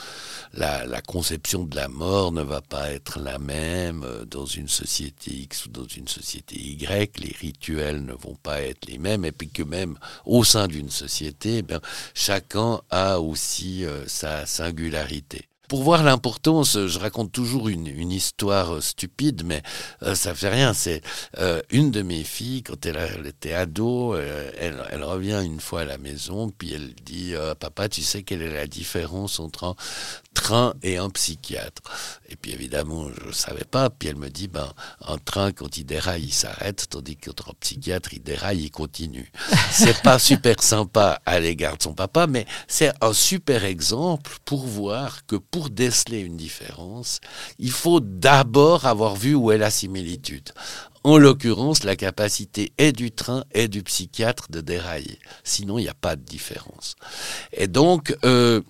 la, conception de la mort ne va pas être la même dans une société X ou dans une société Y. Les rituels ne vont pas être les mêmes, et puis que même au sein d'une société, eh chacun a aussi euh, sa singularité pour voir l'importance, je raconte toujours une, une histoire euh, stupide, mais euh, ça fait rien. C'est euh, une de mes filles, quand elle, elle était ado, euh, elle, elle, revient une fois à la maison, puis elle dit Papa, tu sais quelle est la différence entre un train et un psychiatre? Et puis évidemment, je ne savais pas. Puis elle me dit ben, Un train, quand il déraille, il s'arrête, tandis qu'un psychiatre, il déraille, il continue. C'est pas super sympa à l'égard de son papa, mais c'est un super exemple pour voir que pour pour déceler une différence, il faut d'abord avoir vu où est la similitude. En l'occurrence, la capacité est du train et du psychiatre de dérailler. Sinon, il n'y a pas de différence. Et donc, euh,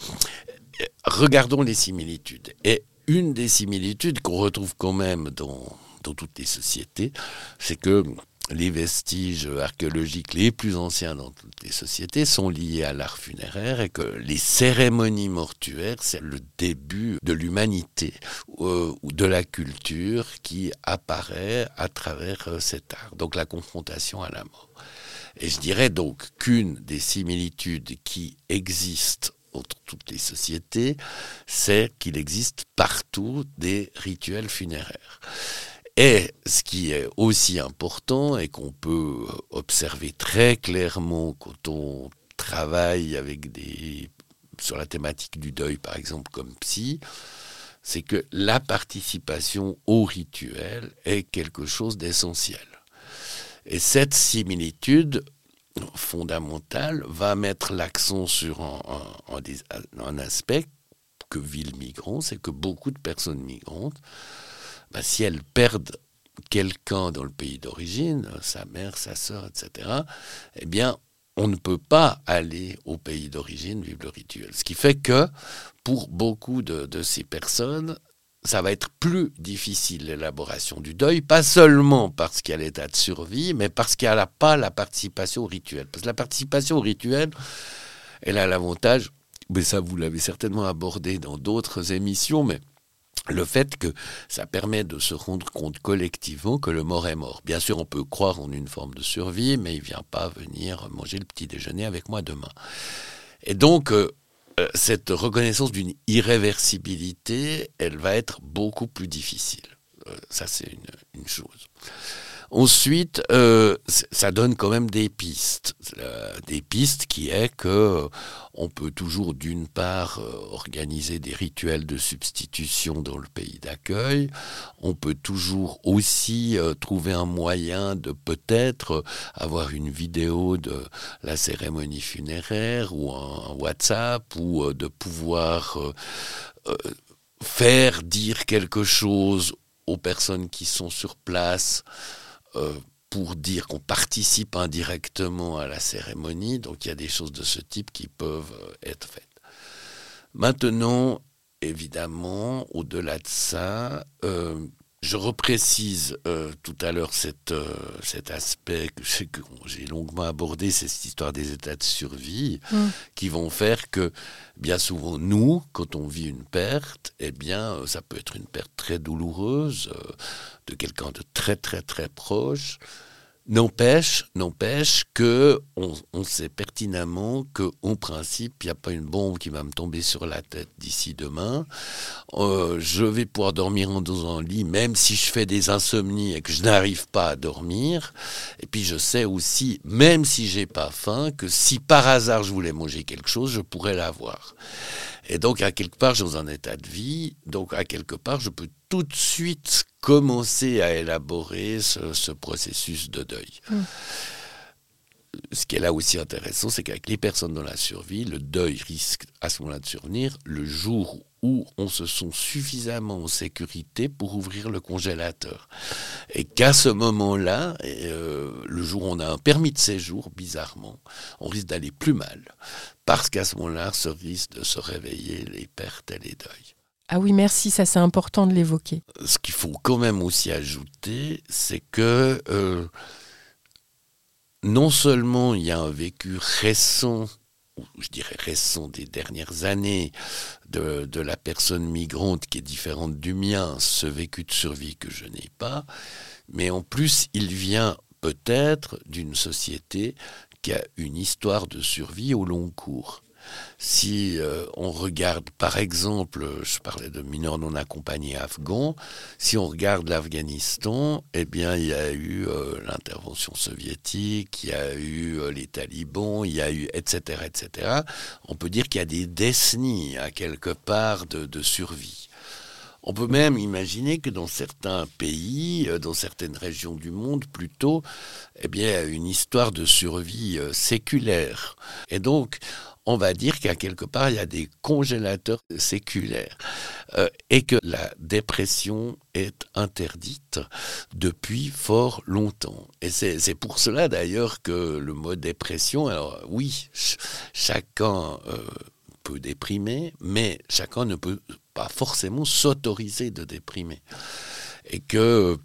regardons les similitudes. Et une des similitudes qu'on retrouve quand même dans, dans toutes les sociétés, c'est que les vestiges archéologiques les plus anciens dans toutes les sociétés sont liés à l'art funéraire et que les cérémonies mortuaires, c'est le début de l'humanité euh, ou de la culture qui apparaît à travers euh, cet art. Donc la confrontation à la mort. Et je dirais donc qu'une des similitudes qui existent entre toutes les sociétés, c'est qu'il existe partout des rituels funéraires. Et ce qui est aussi important et qu'on peut observer très clairement quand on travaille avec des sur la thématique du deuil par exemple comme psy, c'est que la participation au rituel est quelque chose d'essentiel. Et cette similitude fondamentale va mettre l'accent sur un, aspect que vit le migrant, c'est que beaucoup de personnes migrantes bah, si elles perdent quelqu'un dans le pays d'origine, sa mère, sa sœur, etc., eh bien, on ne peut pas aller au pays d'origine vivre le rituel. Ce qui fait que, pour beaucoup de, de ces personnes, ça va être plus difficile l'élaboration du deuil, pas seulement parce qu'il y a l'état de survie, mais parce qu'il n'y a pas la participation au rituel. Parce que la participation au rituel, elle a l'avantage, mais ça vous l'avez certainement abordé dans d'autres émissions, mais le fait que ça permet de se rendre compte collectivement que le mort est mort. Bien sûr, on peut croire en une forme de survie, mais il ne vient pas venir manger le petit déjeuner avec moi demain. Et donc, euh, euh, cette reconnaissance d'une irréversibilité, elle va être beaucoup plus difficile. Euh, ça, c'est une chose. Ensuite, euh, ça donne quand même des pistes. Euh, des pistes qui est que euh, on peut toujours d'une part organiser des rituels de substitution dans le pays d'accueil. On peut toujours aussi trouver un moyen de peut-être avoir une vidéo de la cérémonie funéraire ou un WhatsApp ou de pouvoir faire dire quelque chose aux personnes qui sont sur place euh, pour dire qu'on participe indirectement à la cérémonie. Donc il y a des choses de ce type qui peuvent euh, être faites. Maintenant, évidemment, au-delà de ça, euh, je reprécise euh, tout à l'heure euh, cet aspect que, j'ai longuement abordé, c'est cette histoire des états de survie mm. qui vont faire que bien souvent nous, quand on vit une perte, eh bien euh, ça peut être une perte très douloureuse de quelqu'un de très très très proche. N'empêche, n'empêche que on, sait pertinemment que, en principe, il n'y a pas une bombe qui va me tomber sur la tête d'ici demain. Euh, je vais pouvoir dormir dans un lit, même si je fais des insomnies et que je n'arrive pas à dormir. Et puis je sais aussi, même si j'ai pas faim, que si par hasard je voulais manger quelque chose, je pourrais l'avoir. Et donc, à quelque part, je suis dans un état de vie. Donc, à quelque part, je peux tout de suite commencer à élaborer ce, processus de deuil. Ce qui est là aussi intéressant, c'est qu'avec les personnes dans la survie, le deuil risque à ce moment-là de survenir le jour où on se sent suffisamment en sécurité pour ouvrir le congélateur. Et qu'à ce moment-là, euh, le jour où on a un permis de séjour, bizarrement, on risque d'aller plus mal. Parce qu'à ce moment-là, ce risque de se réveiller les pertes et les deuils. Ah oui, merci, ça c'est important de l'évoquer. Ce qu'il faut quand même aussi ajouter, c'est que euh, non seulement il y a un vécu récent, je dirais récent des dernières années, de, la personne migrante qui est différente du mien, ce vécu de survie que je n'ai pas, mais en plus il vient peut-être d'une société qui a une histoire de survie au long cours. Si euh, on regarde, par exemple, je parlais de mineurs non accompagnés afghans, si on regarde l'Afghanistan, eh bien, il y a eu euh, l'intervention soviétique, il y a eu euh, les talibans, il y a eu, etc., etc. On peut dire qu'il y a des décennies, à quelque part, de, de survie. On peut même imaginer que dans certains pays, dans certaines régions du monde, plutôt, eh bien, une histoire de survie séculaire. Et donc, on va dire qu'à quelque part, il y a des congélateurs séculaires euh, et que la dépression est interdite depuis fort longtemps. Et c'est pour cela d'ailleurs que le mot dépression, alors oui, chacun euh, peut déprimer, mais chacun ne peut pas forcément s'autoriser de déprimer. Et que euh,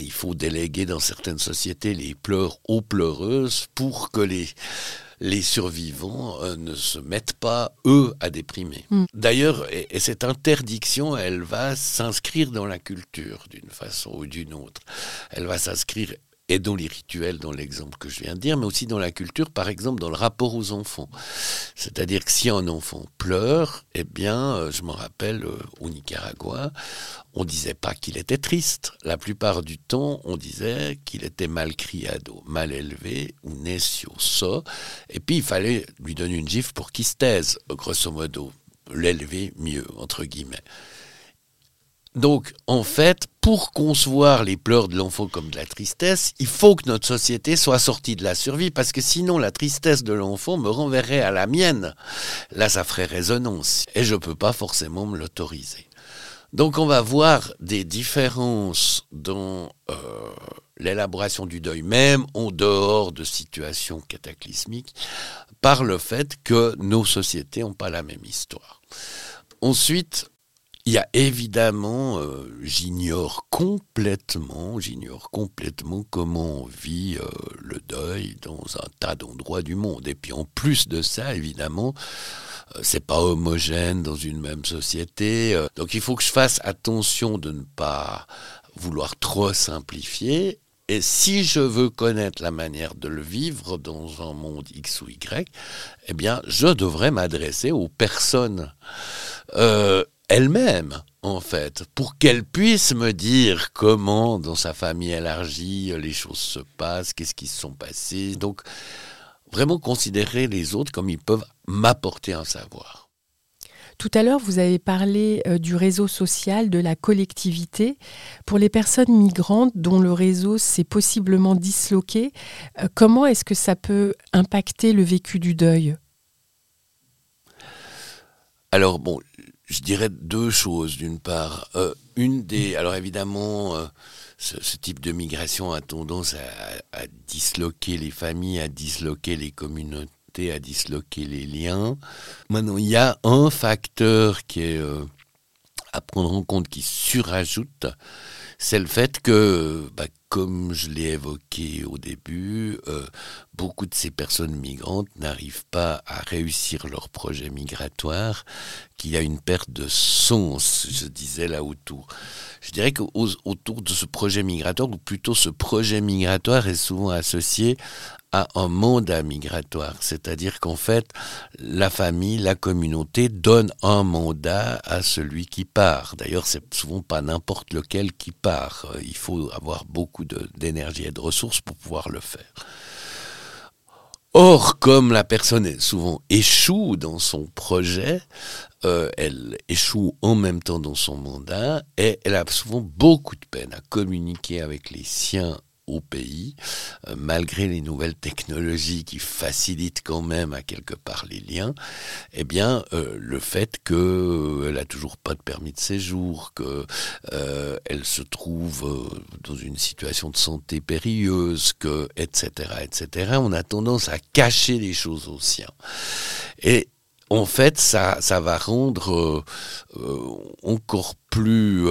il faut déléguer dans certaines sociétés les pleurs aux pleureuses pour que les les survivants euh, ne se mettent pas, eux, à déprimer. Mm. D'ailleurs, et, cette interdiction, elle va s'inscrire dans la culture d'une façon ou d'une autre. Elle va s'inscrire et dans les rituels, dans l'exemple que je viens de dire, mais aussi dans la culture, par exemple dans le rapport aux enfants. C'est-à-dire que si un enfant pleure, eh bien, euh, je me rappelle euh, au Nicaragua, on disait pas qu'il était triste. La plupart du temps, on disait qu'il était mal criado, mal élevé, ou necio, so. Et puis, il fallait lui donner une gifle pour qu'il se taise, grosso modo. L'élever mieux, entre guillemets. Donc, en fait, pour concevoir les pleurs de l'enfant comme de la tristesse, il faut que notre société soit sortie de la survie, parce que sinon la tristesse de l'enfant me renverrait à la mienne. Là, ça ferait résonance, et je ne peux pas forcément me l'autoriser. Donc, on va voir des différences dans euh, l'élaboration du deuil, même en dehors de situations cataclysmiques, par le fait que nos sociétés n'ont pas la même histoire. Ensuite, il y a évidemment, euh, j'ignore complètement, j'ignore complètement comment on vit euh, le deuil dans un tas d'endroits du monde. Et puis en plus de ça, évidemment, euh, c'est pas homogène dans une même société. donc il faut que je fasse attention de ne pas vouloir trop simplifier. Et si je veux connaître la manière de le vivre dans un monde X ou Y, eh bien, je devrais m'adresser aux personnes. Elle-même, en fait, pour qu'elle puisse me dire comment, dans sa famille élargie, les choses se passent, qu'est-ce qui se sont passés. Donc, vraiment considérer les autres comme ils peuvent m'apporter un savoir. Tout à l'heure, vous avez parlé euh, du réseau social, de la collectivité. Pour les personnes migrantes dont le réseau s'est possiblement disloqué, euh, comment est-ce que ça peut impacter le vécu du deuil? Alors bon, je dirais deux choses. D'une part, euh, une des, alors évidemment, euh, ce, type de migration a tendance à, disloquer les familles, à disloquer les communautés, à disloquer les liens. Maintenant, il y a un facteur qui est euh, à prendre en compte, qui surajoute, c'est le fait que, bah, comme je l'ai évoqué au début, euh, beaucoup de ces personnes migrantes n'arrivent pas à réussir leur projet migratoire, qu'il y a une perte de sens, je disais là autour. Je dirais qu'autour de ce projet migratoire, ou plutôt ce projet migratoire est souvent associé un mandat migratoire. C'est-à-dire qu'en fait, la famille, la communauté donne un mandat à celui qui part. D'ailleurs, c'est souvent pas n'importe lequel qui part. Il faut avoir beaucoup d'énergie et de ressources pour pouvoir le faire. Or, comme la personne souvent échoue dans son projet, euh, elle échoue en même temps dans son mandat et elle a souvent beaucoup de peine à communiquer avec les siens au pays, euh, malgré les nouvelles technologies qui facilitent quand même à quelque part les liens, eh bien, euh, le fait qu'elle euh, n'a toujours pas de permis de séjour, qu'elle elle se trouve dans une situation de santé périlleuse, que, etc., etc., on a tendance à cacher les choses aux siens. Et en fait, ça, ça va rendre encore plus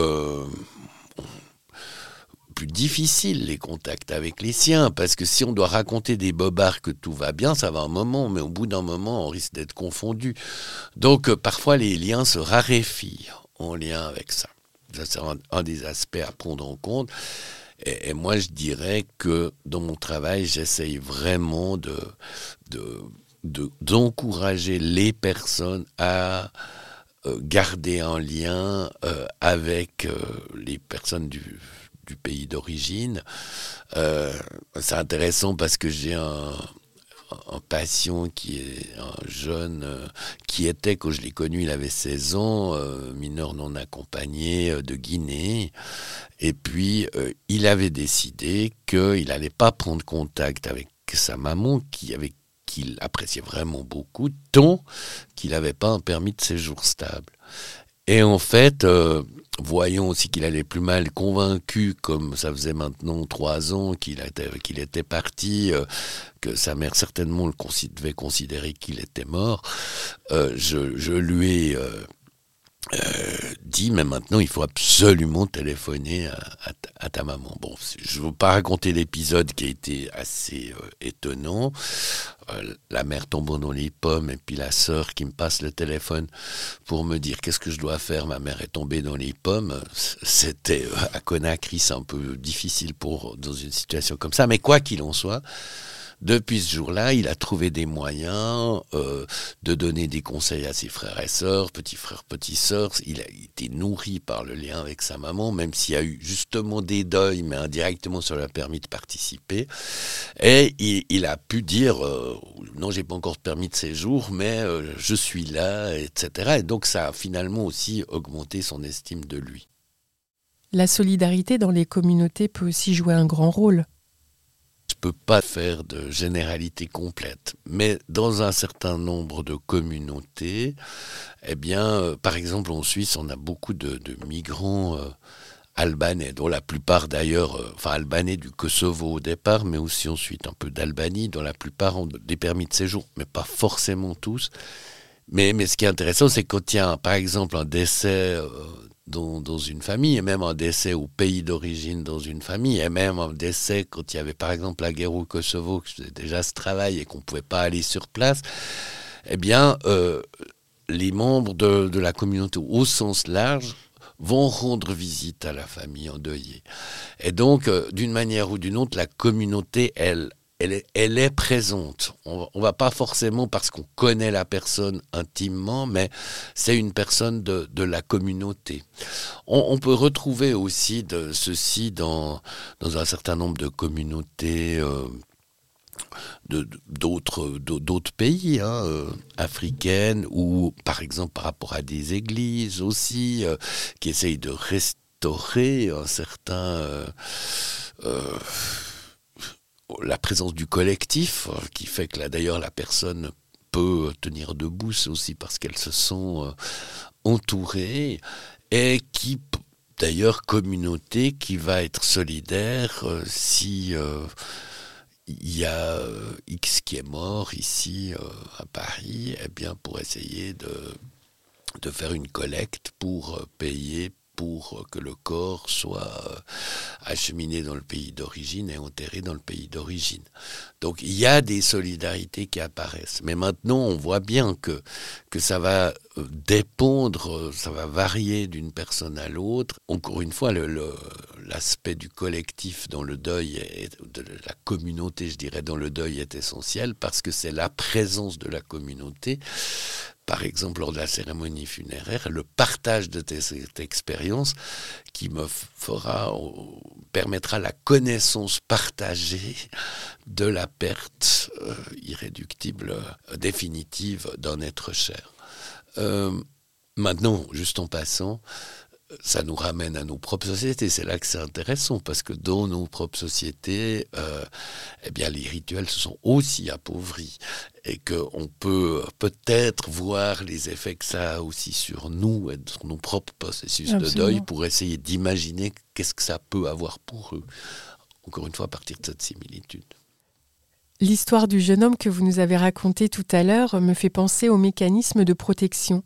plus difficile les contacts avec les siens, parce que si on doit raconter des bobards que tout va bien, ça va un moment, mais au bout d'un moment, on risque d'être confondu. Donc euh, parfois les liens se raréfient en lien avec ça. Ça, c'est un, des aspects à prendre en compte. Et, moi, je dirais que dans mon travail, j'essaye vraiment de, de d'encourager les personnes à euh, garder un lien euh, avec les personnes du, du pays d'origine. c'est intéressant parce que j'ai un, un patient qui est un jeune qui était, quand je l'ai connu, il avait 16 ans, mineur non accompagné de Guinée. Et puis, il avait décidé qu'il n'allait pas prendre contact avec sa maman, qui, avec qu'il appréciait vraiment beaucoup, tant qu'il n'avait pas un permis de séjour stable. Et en fait, euh, voyant aussi qu'il allait plus mal, convaincu, comme ça faisait maintenant trois ans qu'il était, qu'il était parti, euh, que sa mère certainement le devait considérer qu'il était mort, euh, je, lui ai euh, dit mais maintenant il faut absolument téléphoner à, ta maman. Bon, je ne veux pas raconter l'épisode qui a été assez euh, étonnant. Euh, la mère tombant dans les pommes et puis la sœur qui me passe le téléphone pour me dire qu'est-ce que je dois faire? Ma mère est tombée dans les pommes. C'était à Conakry, c'est un peu difficile pour dans une situation comme ça. Mais quoi qu'il en soit, depuis ce jour-là, il a trouvé des moyens euh, de donner des conseils à ses frères et sœurs, petits frères, petites sœurs. Il a été nourri par le lien avec sa maman, même s'il y a eu justement des deuils, mais indirectement ça a permis de participer. Et il, a pu dire euh, non, j'ai pas encore de permis de séjour, mais euh, je suis là, etc. Et donc ça a finalement aussi augmenté son estime de lui. La solidarité dans les communautés peut aussi jouer un grand rôle peux pas faire de généralité complète, mais dans un certain nombre de communautés, eh bien, euh, par exemple en Suisse, on a beaucoup de, migrants euh, albanais, dont la plupart d'ailleurs, euh, enfin albanais du Kosovo au départ, mais aussi ensuite un peu d'Albanie, dont la plupart ont des permis de séjour, mais pas forcément tous. Mais, mais ce qui est intéressant, c'est quand il y a, par exemple, un décès dans, une famille, et même un décès au pays d'origine dans une famille, et même un décès quand il y avait par exemple la guerre au Kosovo, que faisais déjà ce travail et qu'on ne pouvait pas aller sur place, eh bien, euh, les membres de, de, la communauté au sens large vont rendre visite à la famille endeuillée. Et donc, euh, d'une manière ou d'une autre, la communauté, elle, elle est, présente. On ne va pas forcément parce qu'on connaît la personne intimement, mais c'est une personne de, la communauté. On, peut retrouver aussi ceci dans, un certain nombre de communautés. Euh, d'autres d'autres pays hein, euh, africaines ou par exemple par rapport à des églises aussi euh, qui essayent de restaurer un certain la présence du collectif, euh, qui fait que là d'ailleurs la personne peut tenir debout, c'est aussi parce qu'elle se sent euh, entourée, et qui d'ailleurs communauté qui va être solidaire euh, si il y a X qui est mort ici à Paris, eh bien pour essayer de, de faire une collecte pour payer pour que le corps soit euh, acheminé dans le pays d'origine et enterré dans le pays d'origine. Donc il y a des solidarités qui apparaissent. Mais maintenant, on voit bien que, ça va euh, dépendre, ça va varier d'une personne à l'autre. Encore une fois, l'aspect du collectif dans le deuil, de la communauté, je dirais, dans le deuil est essentiel parce que c'est la présence de la communauté par exemple lors de la cérémonie funéraire, le partage de cette expérience qui me fera, permettra la connaissance partagée de la perte euh, irréductible, euh, définitive d'un être cher. Euh, maintenant, juste en passant, ça nous ramène à nos propres sociétés. C'est là que c'est intéressant parce que dans nos propres sociétés, euh, eh bien, les rituels se sont aussi appauvris et qu'on peut peut-être voir les effets que ça a aussi sur nous et sur nos propres processus de deuil pour essayer d'imaginer qu'est-ce que ça peut avoir pour eux. Encore une fois, à partir de cette similitude. L'histoire du jeune homme que vous nous avez raconté tout à l'heure me fait penser au mécanisme de protection.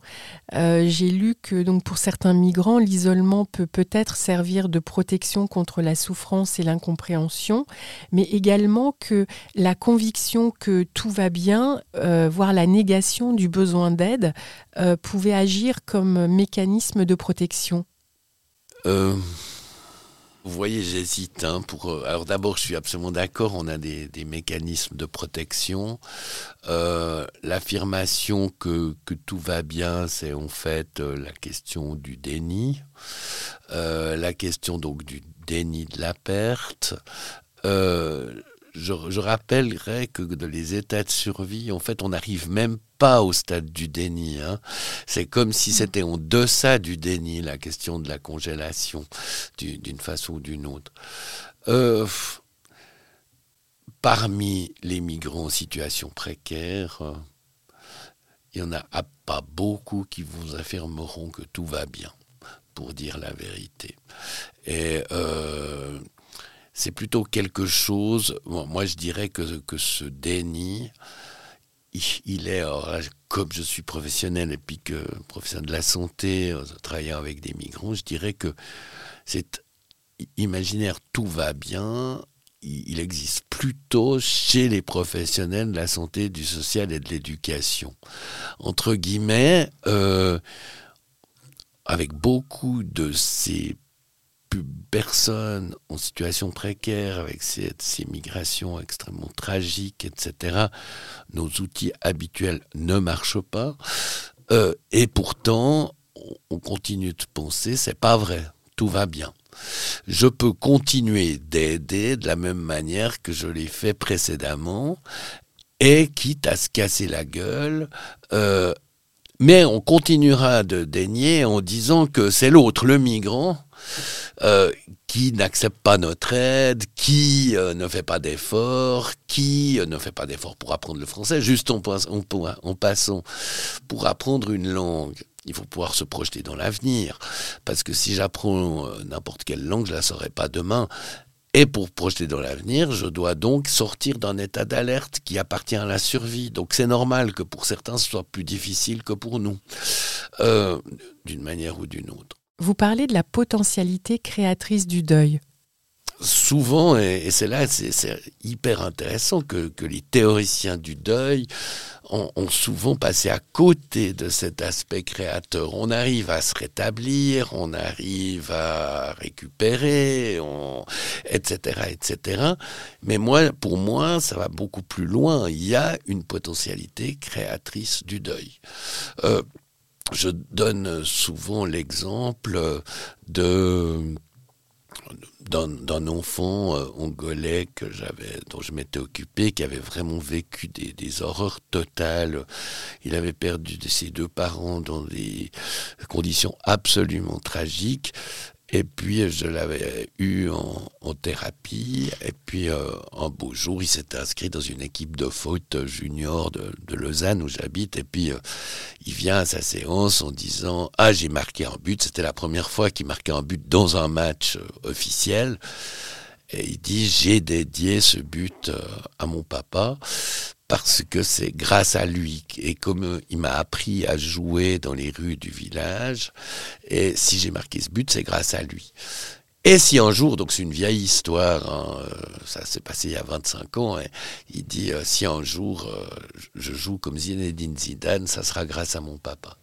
Euh, j'ai lu que donc pour certains migrants, l'isolement peut peut-être servir de protection contre la souffrance et l'incompréhension, mais également que la conviction que tout va bien, euh, voire la négation du besoin d'aide, euh, pouvait agir comme mécanisme de protection. Vous voyez, j'hésite. Hein, pour, euh, alors d'abord, je suis absolument d'accord, on a des, des mécanismes de protection. Euh, L'affirmation que, que, tout va bien, c'est en fait euh, la question du déni, euh, la question donc du déni de la perte. Euh, je, je, rappellerai que dans les états de survie, en fait, on n'arrive même pas au stade du déni. Hein. C'est comme si c'était en deçà du déni, la question de la congélation, d'une façon ou d'une autre. Euh, parmi les migrants en situation précaire, euh, il n'y en a pas beaucoup qui vous affirmeront que tout va bien, pour dire la vérité. Et euh, c'est plutôt quelque chose, moi je dirais que, ce déni, il est, comme je suis professionnel et puis que professionnel de la santé, travaillant avec des migrants, je dirais que c'est imaginaire, tout va bien, il existe plutôt chez les professionnels de la santé, du social et de l'éducation. Entre guillemets, euh, avec beaucoup de ces personnes en situation précaire, avec ces, migrations extrêmement tragiques, etc., nos outils habituels ne marchent pas. Euh, et pourtant, on continue de penser, c'est pas vrai, tout va bien. Je peux continuer d'aider de la même manière que je l'ai fait précédemment, et quitte à se casser la gueule, euh, mais on continuera de dénier en disant que c'est l'autre, le migrant, euh, qui n'accepte pas notre aide, qui euh, ne fait pas d'efforts, qui euh, ne fait pas d'efforts pour apprendre le français, juste en, passant, pour apprendre une langue. Il faut pouvoir se projeter dans l'avenir, parce que si j'apprends n'importe quelle langue, je la saurai pas demain. Et pour projeter dans l'avenir, je dois donc sortir d'un état d'alerte qui appartient à la survie. Donc c'est normal que pour certains ce soit plus difficile que pour nous, d'une manière ou d'une autre. Vous parlez de la potentialité créatrice du deuil. Souvent, et c'est là, c'est hyper intéressant que, les théoriciens du deuil ont, ont, souvent passé à côté de cet aspect créateur. On arrive à se rétablir, on arrive à récupérer, on, etc., etc. Mais moi, pour moi, ça va beaucoup plus loin. Il y a une potentialité créatrice du deuil. Euh, je donne souvent l'exemple d'un enfant euh, angolais que j'avais, dont je m'étais occupé, qui avait vraiment vécu des, horreurs totales. Il avait perdu ses deux parents dans des conditions absolument tragiques. Et puis je l'avais eu en, thérapie. Et puis euh, un beau jour, il s'était inscrit dans une équipe de foot junior de, Lausanne où j'habite. Et puis euh, il vient à sa séance en disant ah j'ai marqué un but. C'était la première fois qu'il marquait un but dans un match euh, officiel. Et il dit j'ai dédié ce but à mon papa parce que c'est grâce à lui et comme il m'a appris à jouer dans les rues du village et si j'ai marqué ce but c'est grâce à lui. Et si un jour, donc c'est une vieille histoire, hein, euh, ça s'est passé il y a 25 ans, hein, il dit euh, si un jour euh, je joue comme Zinedine Zidane, ça sera grâce à mon papa.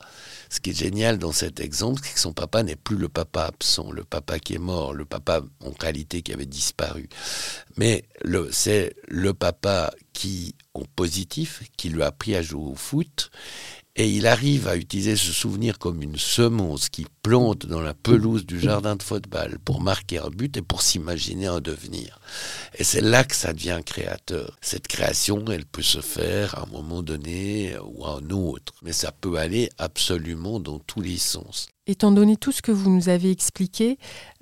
Ce qui est génial dans cet exemple, c'est que son papa n'est plus le papa absent, le papa qui est mort, le papa en réalité qui avait disparu. Mais c'est le papa qui, positif, qui lui a appris à jouer au foot et il arrive à utiliser ce souvenir comme une semence qui plante dans la pelouse du jardin de football pour marquer un but et pour s'imaginer un devenir. Et c'est là que ça devient créateur. Cette création, elle peut se faire à un moment donné ou à un autre, mais ça peut aller absolument dans tous les sens. Étant donné tout ce que vous nous avez expliqué,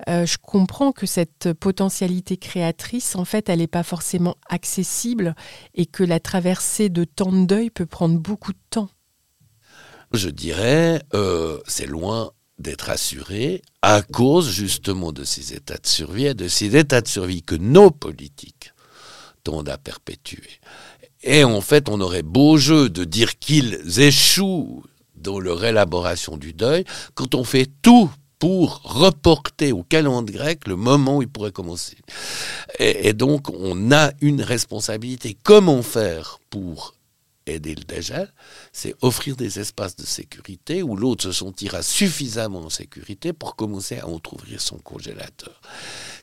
euh, je comprends que cette potentialité créatrice, en fait, elle n'est pas forcément accessible et que la traversée de tant de deuil peut prendre beaucoup de temps je dirais, euh, c'est loin d'être assuré à cause justement de ces états de survie et de ces états de survie que nos politiques tendent à perpétuer. Et en fait, on aurait beau jeu de dire qu'ils échouent dans leur élaboration du deuil quand on fait tout pour reporter au calendrier grec le moment où il pourrait commencer. Et, et donc, on a une responsabilité. Comment faire pour aider le dégel, c'est offrir des espaces de sécurité où l'autre se sentira suffisamment en sécurité pour commencer à entrouvrir son congélateur.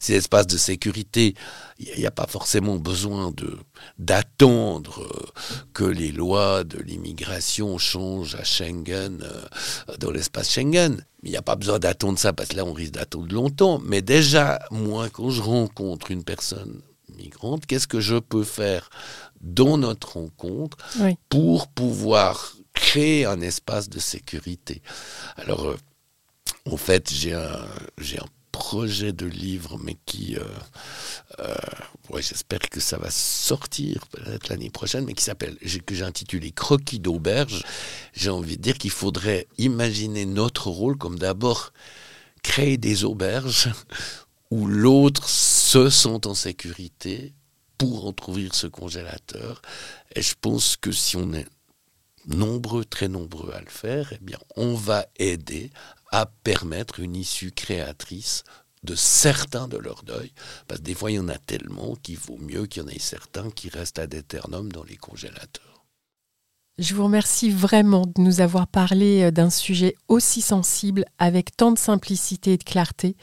Ces espaces de sécurité, il n'y a pas forcément besoin de d'attendre euh, que les lois de l'immigration changent à Schengen, euh, dans l'espace Schengen. Il n'y a pas besoin d'attendre ça parce que là, on risque d'attendre longtemps. Mais déjà, moi, quand je rencontre une personne migrante, qu'est-ce que je peux faire dans notre rencontre pour pouvoir créer un espace de sécurité? Alors, euh, en fait, j'ai un, j'ai un projet de livre, mais qui, euh, euh, ouais, j'espère que ça va sortir peut-être l'année prochaine, mais qui s'appelle, que j'ai intitulé Croquis d'auberge. J'ai envie de dire qu'il faudrait imaginer notre rôle comme d'abord créer des auberges où l'autre se sent en sécurité pour entrouvrir ce congélateur. Et je pense que si on est nombreux, très nombreux à le faire, eh bien, on va aider à permettre une issue créatrice de certains de leur deuil, parce que des fois il y en a tellement qu'il vaut mieux qu'il y en ait certains qui restent à d'éternum dans les congélateurs. Je vous remercie vraiment de nous avoir parlé euh, d'un sujet aussi sensible avec tant de simplicité et de clarté.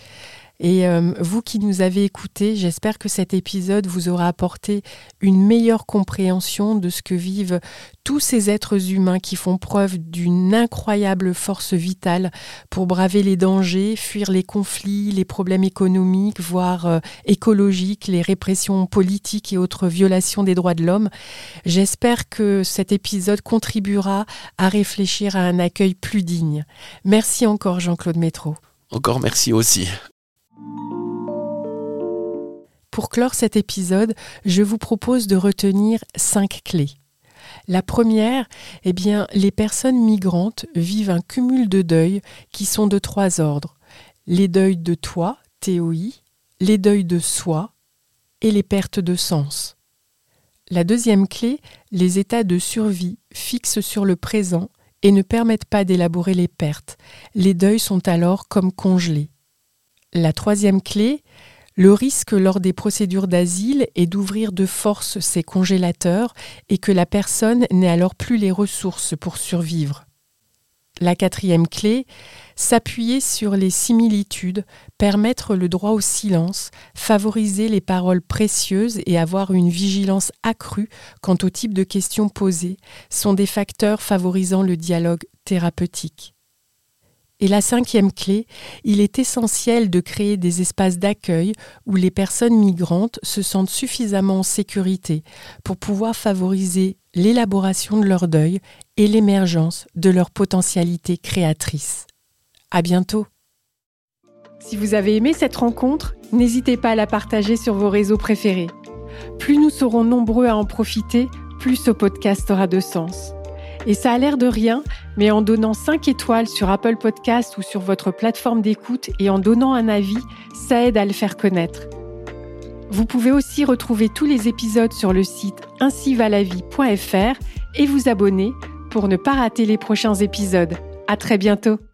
Et euh, vous qui nous avez écoutés, j'espère que cet épisode vous aura apporté une meilleure compréhension de ce que vivent tous ces êtres humains qui font preuve d'une incroyable force vitale pour braver les dangers, fuir les conflits, les problèmes économiques, voire euh, écologiques, les répressions politiques et autres violations des droits de l'homme. J'espère que cet épisode contribuera à réfléchir à un accueil plus digne. Merci encore Jean-Claude Métro. Encore merci aussi. Pour clore cet épisode, je vous propose de retenir cinq clés. La première, eh bien, les personnes migrantes vivent un cumul de deuils qui sont de trois ordres. Les deuils de toi, TOI, les deuils de soi et les pertes de sens. La deuxième clé, les états de survie fixent sur le présent et ne permettent pas d'élaborer les pertes. Les deuils sont alors comme congelés. La troisième clé, le risque lors des procédures d'asile est d'ouvrir de force ces congélateurs et que la personne n'ait alors plus les ressources pour survivre. La quatrième clé, s'appuyer sur les similitudes, permettre le droit au silence, favoriser les paroles précieuses et avoir une vigilance accrue quant au type de questions posées sont des facteurs favorisant le dialogue thérapeutique. Et la cinquième clé, il est essentiel de créer des espaces d'accueil où les personnes migrantes se sentent suffisamment en sécurité pour pouvoir favoriser l'élaboration de leur deuil et l'émergence de leur potentialité créatrice. À bientôt. Si vous avez aimé cette rencontre, n'hésitez pas à la partager sur vos réseaux préférés. Plus nous serons nombreux à en profiter, plus ce podcast aura de sens. Et ça a l'air de rien, mais en donnant 5 étoiles sur Apple Podcast ou sur votre plateforme d'écoute et en donnant un avis, ça aide à le faire connaître. Vous pouvez aussi retrouver tous les épisodes sur le site ainsivalavie.fr et vous abonner pour ne pas rater les prochains épisodes. À très bientôt!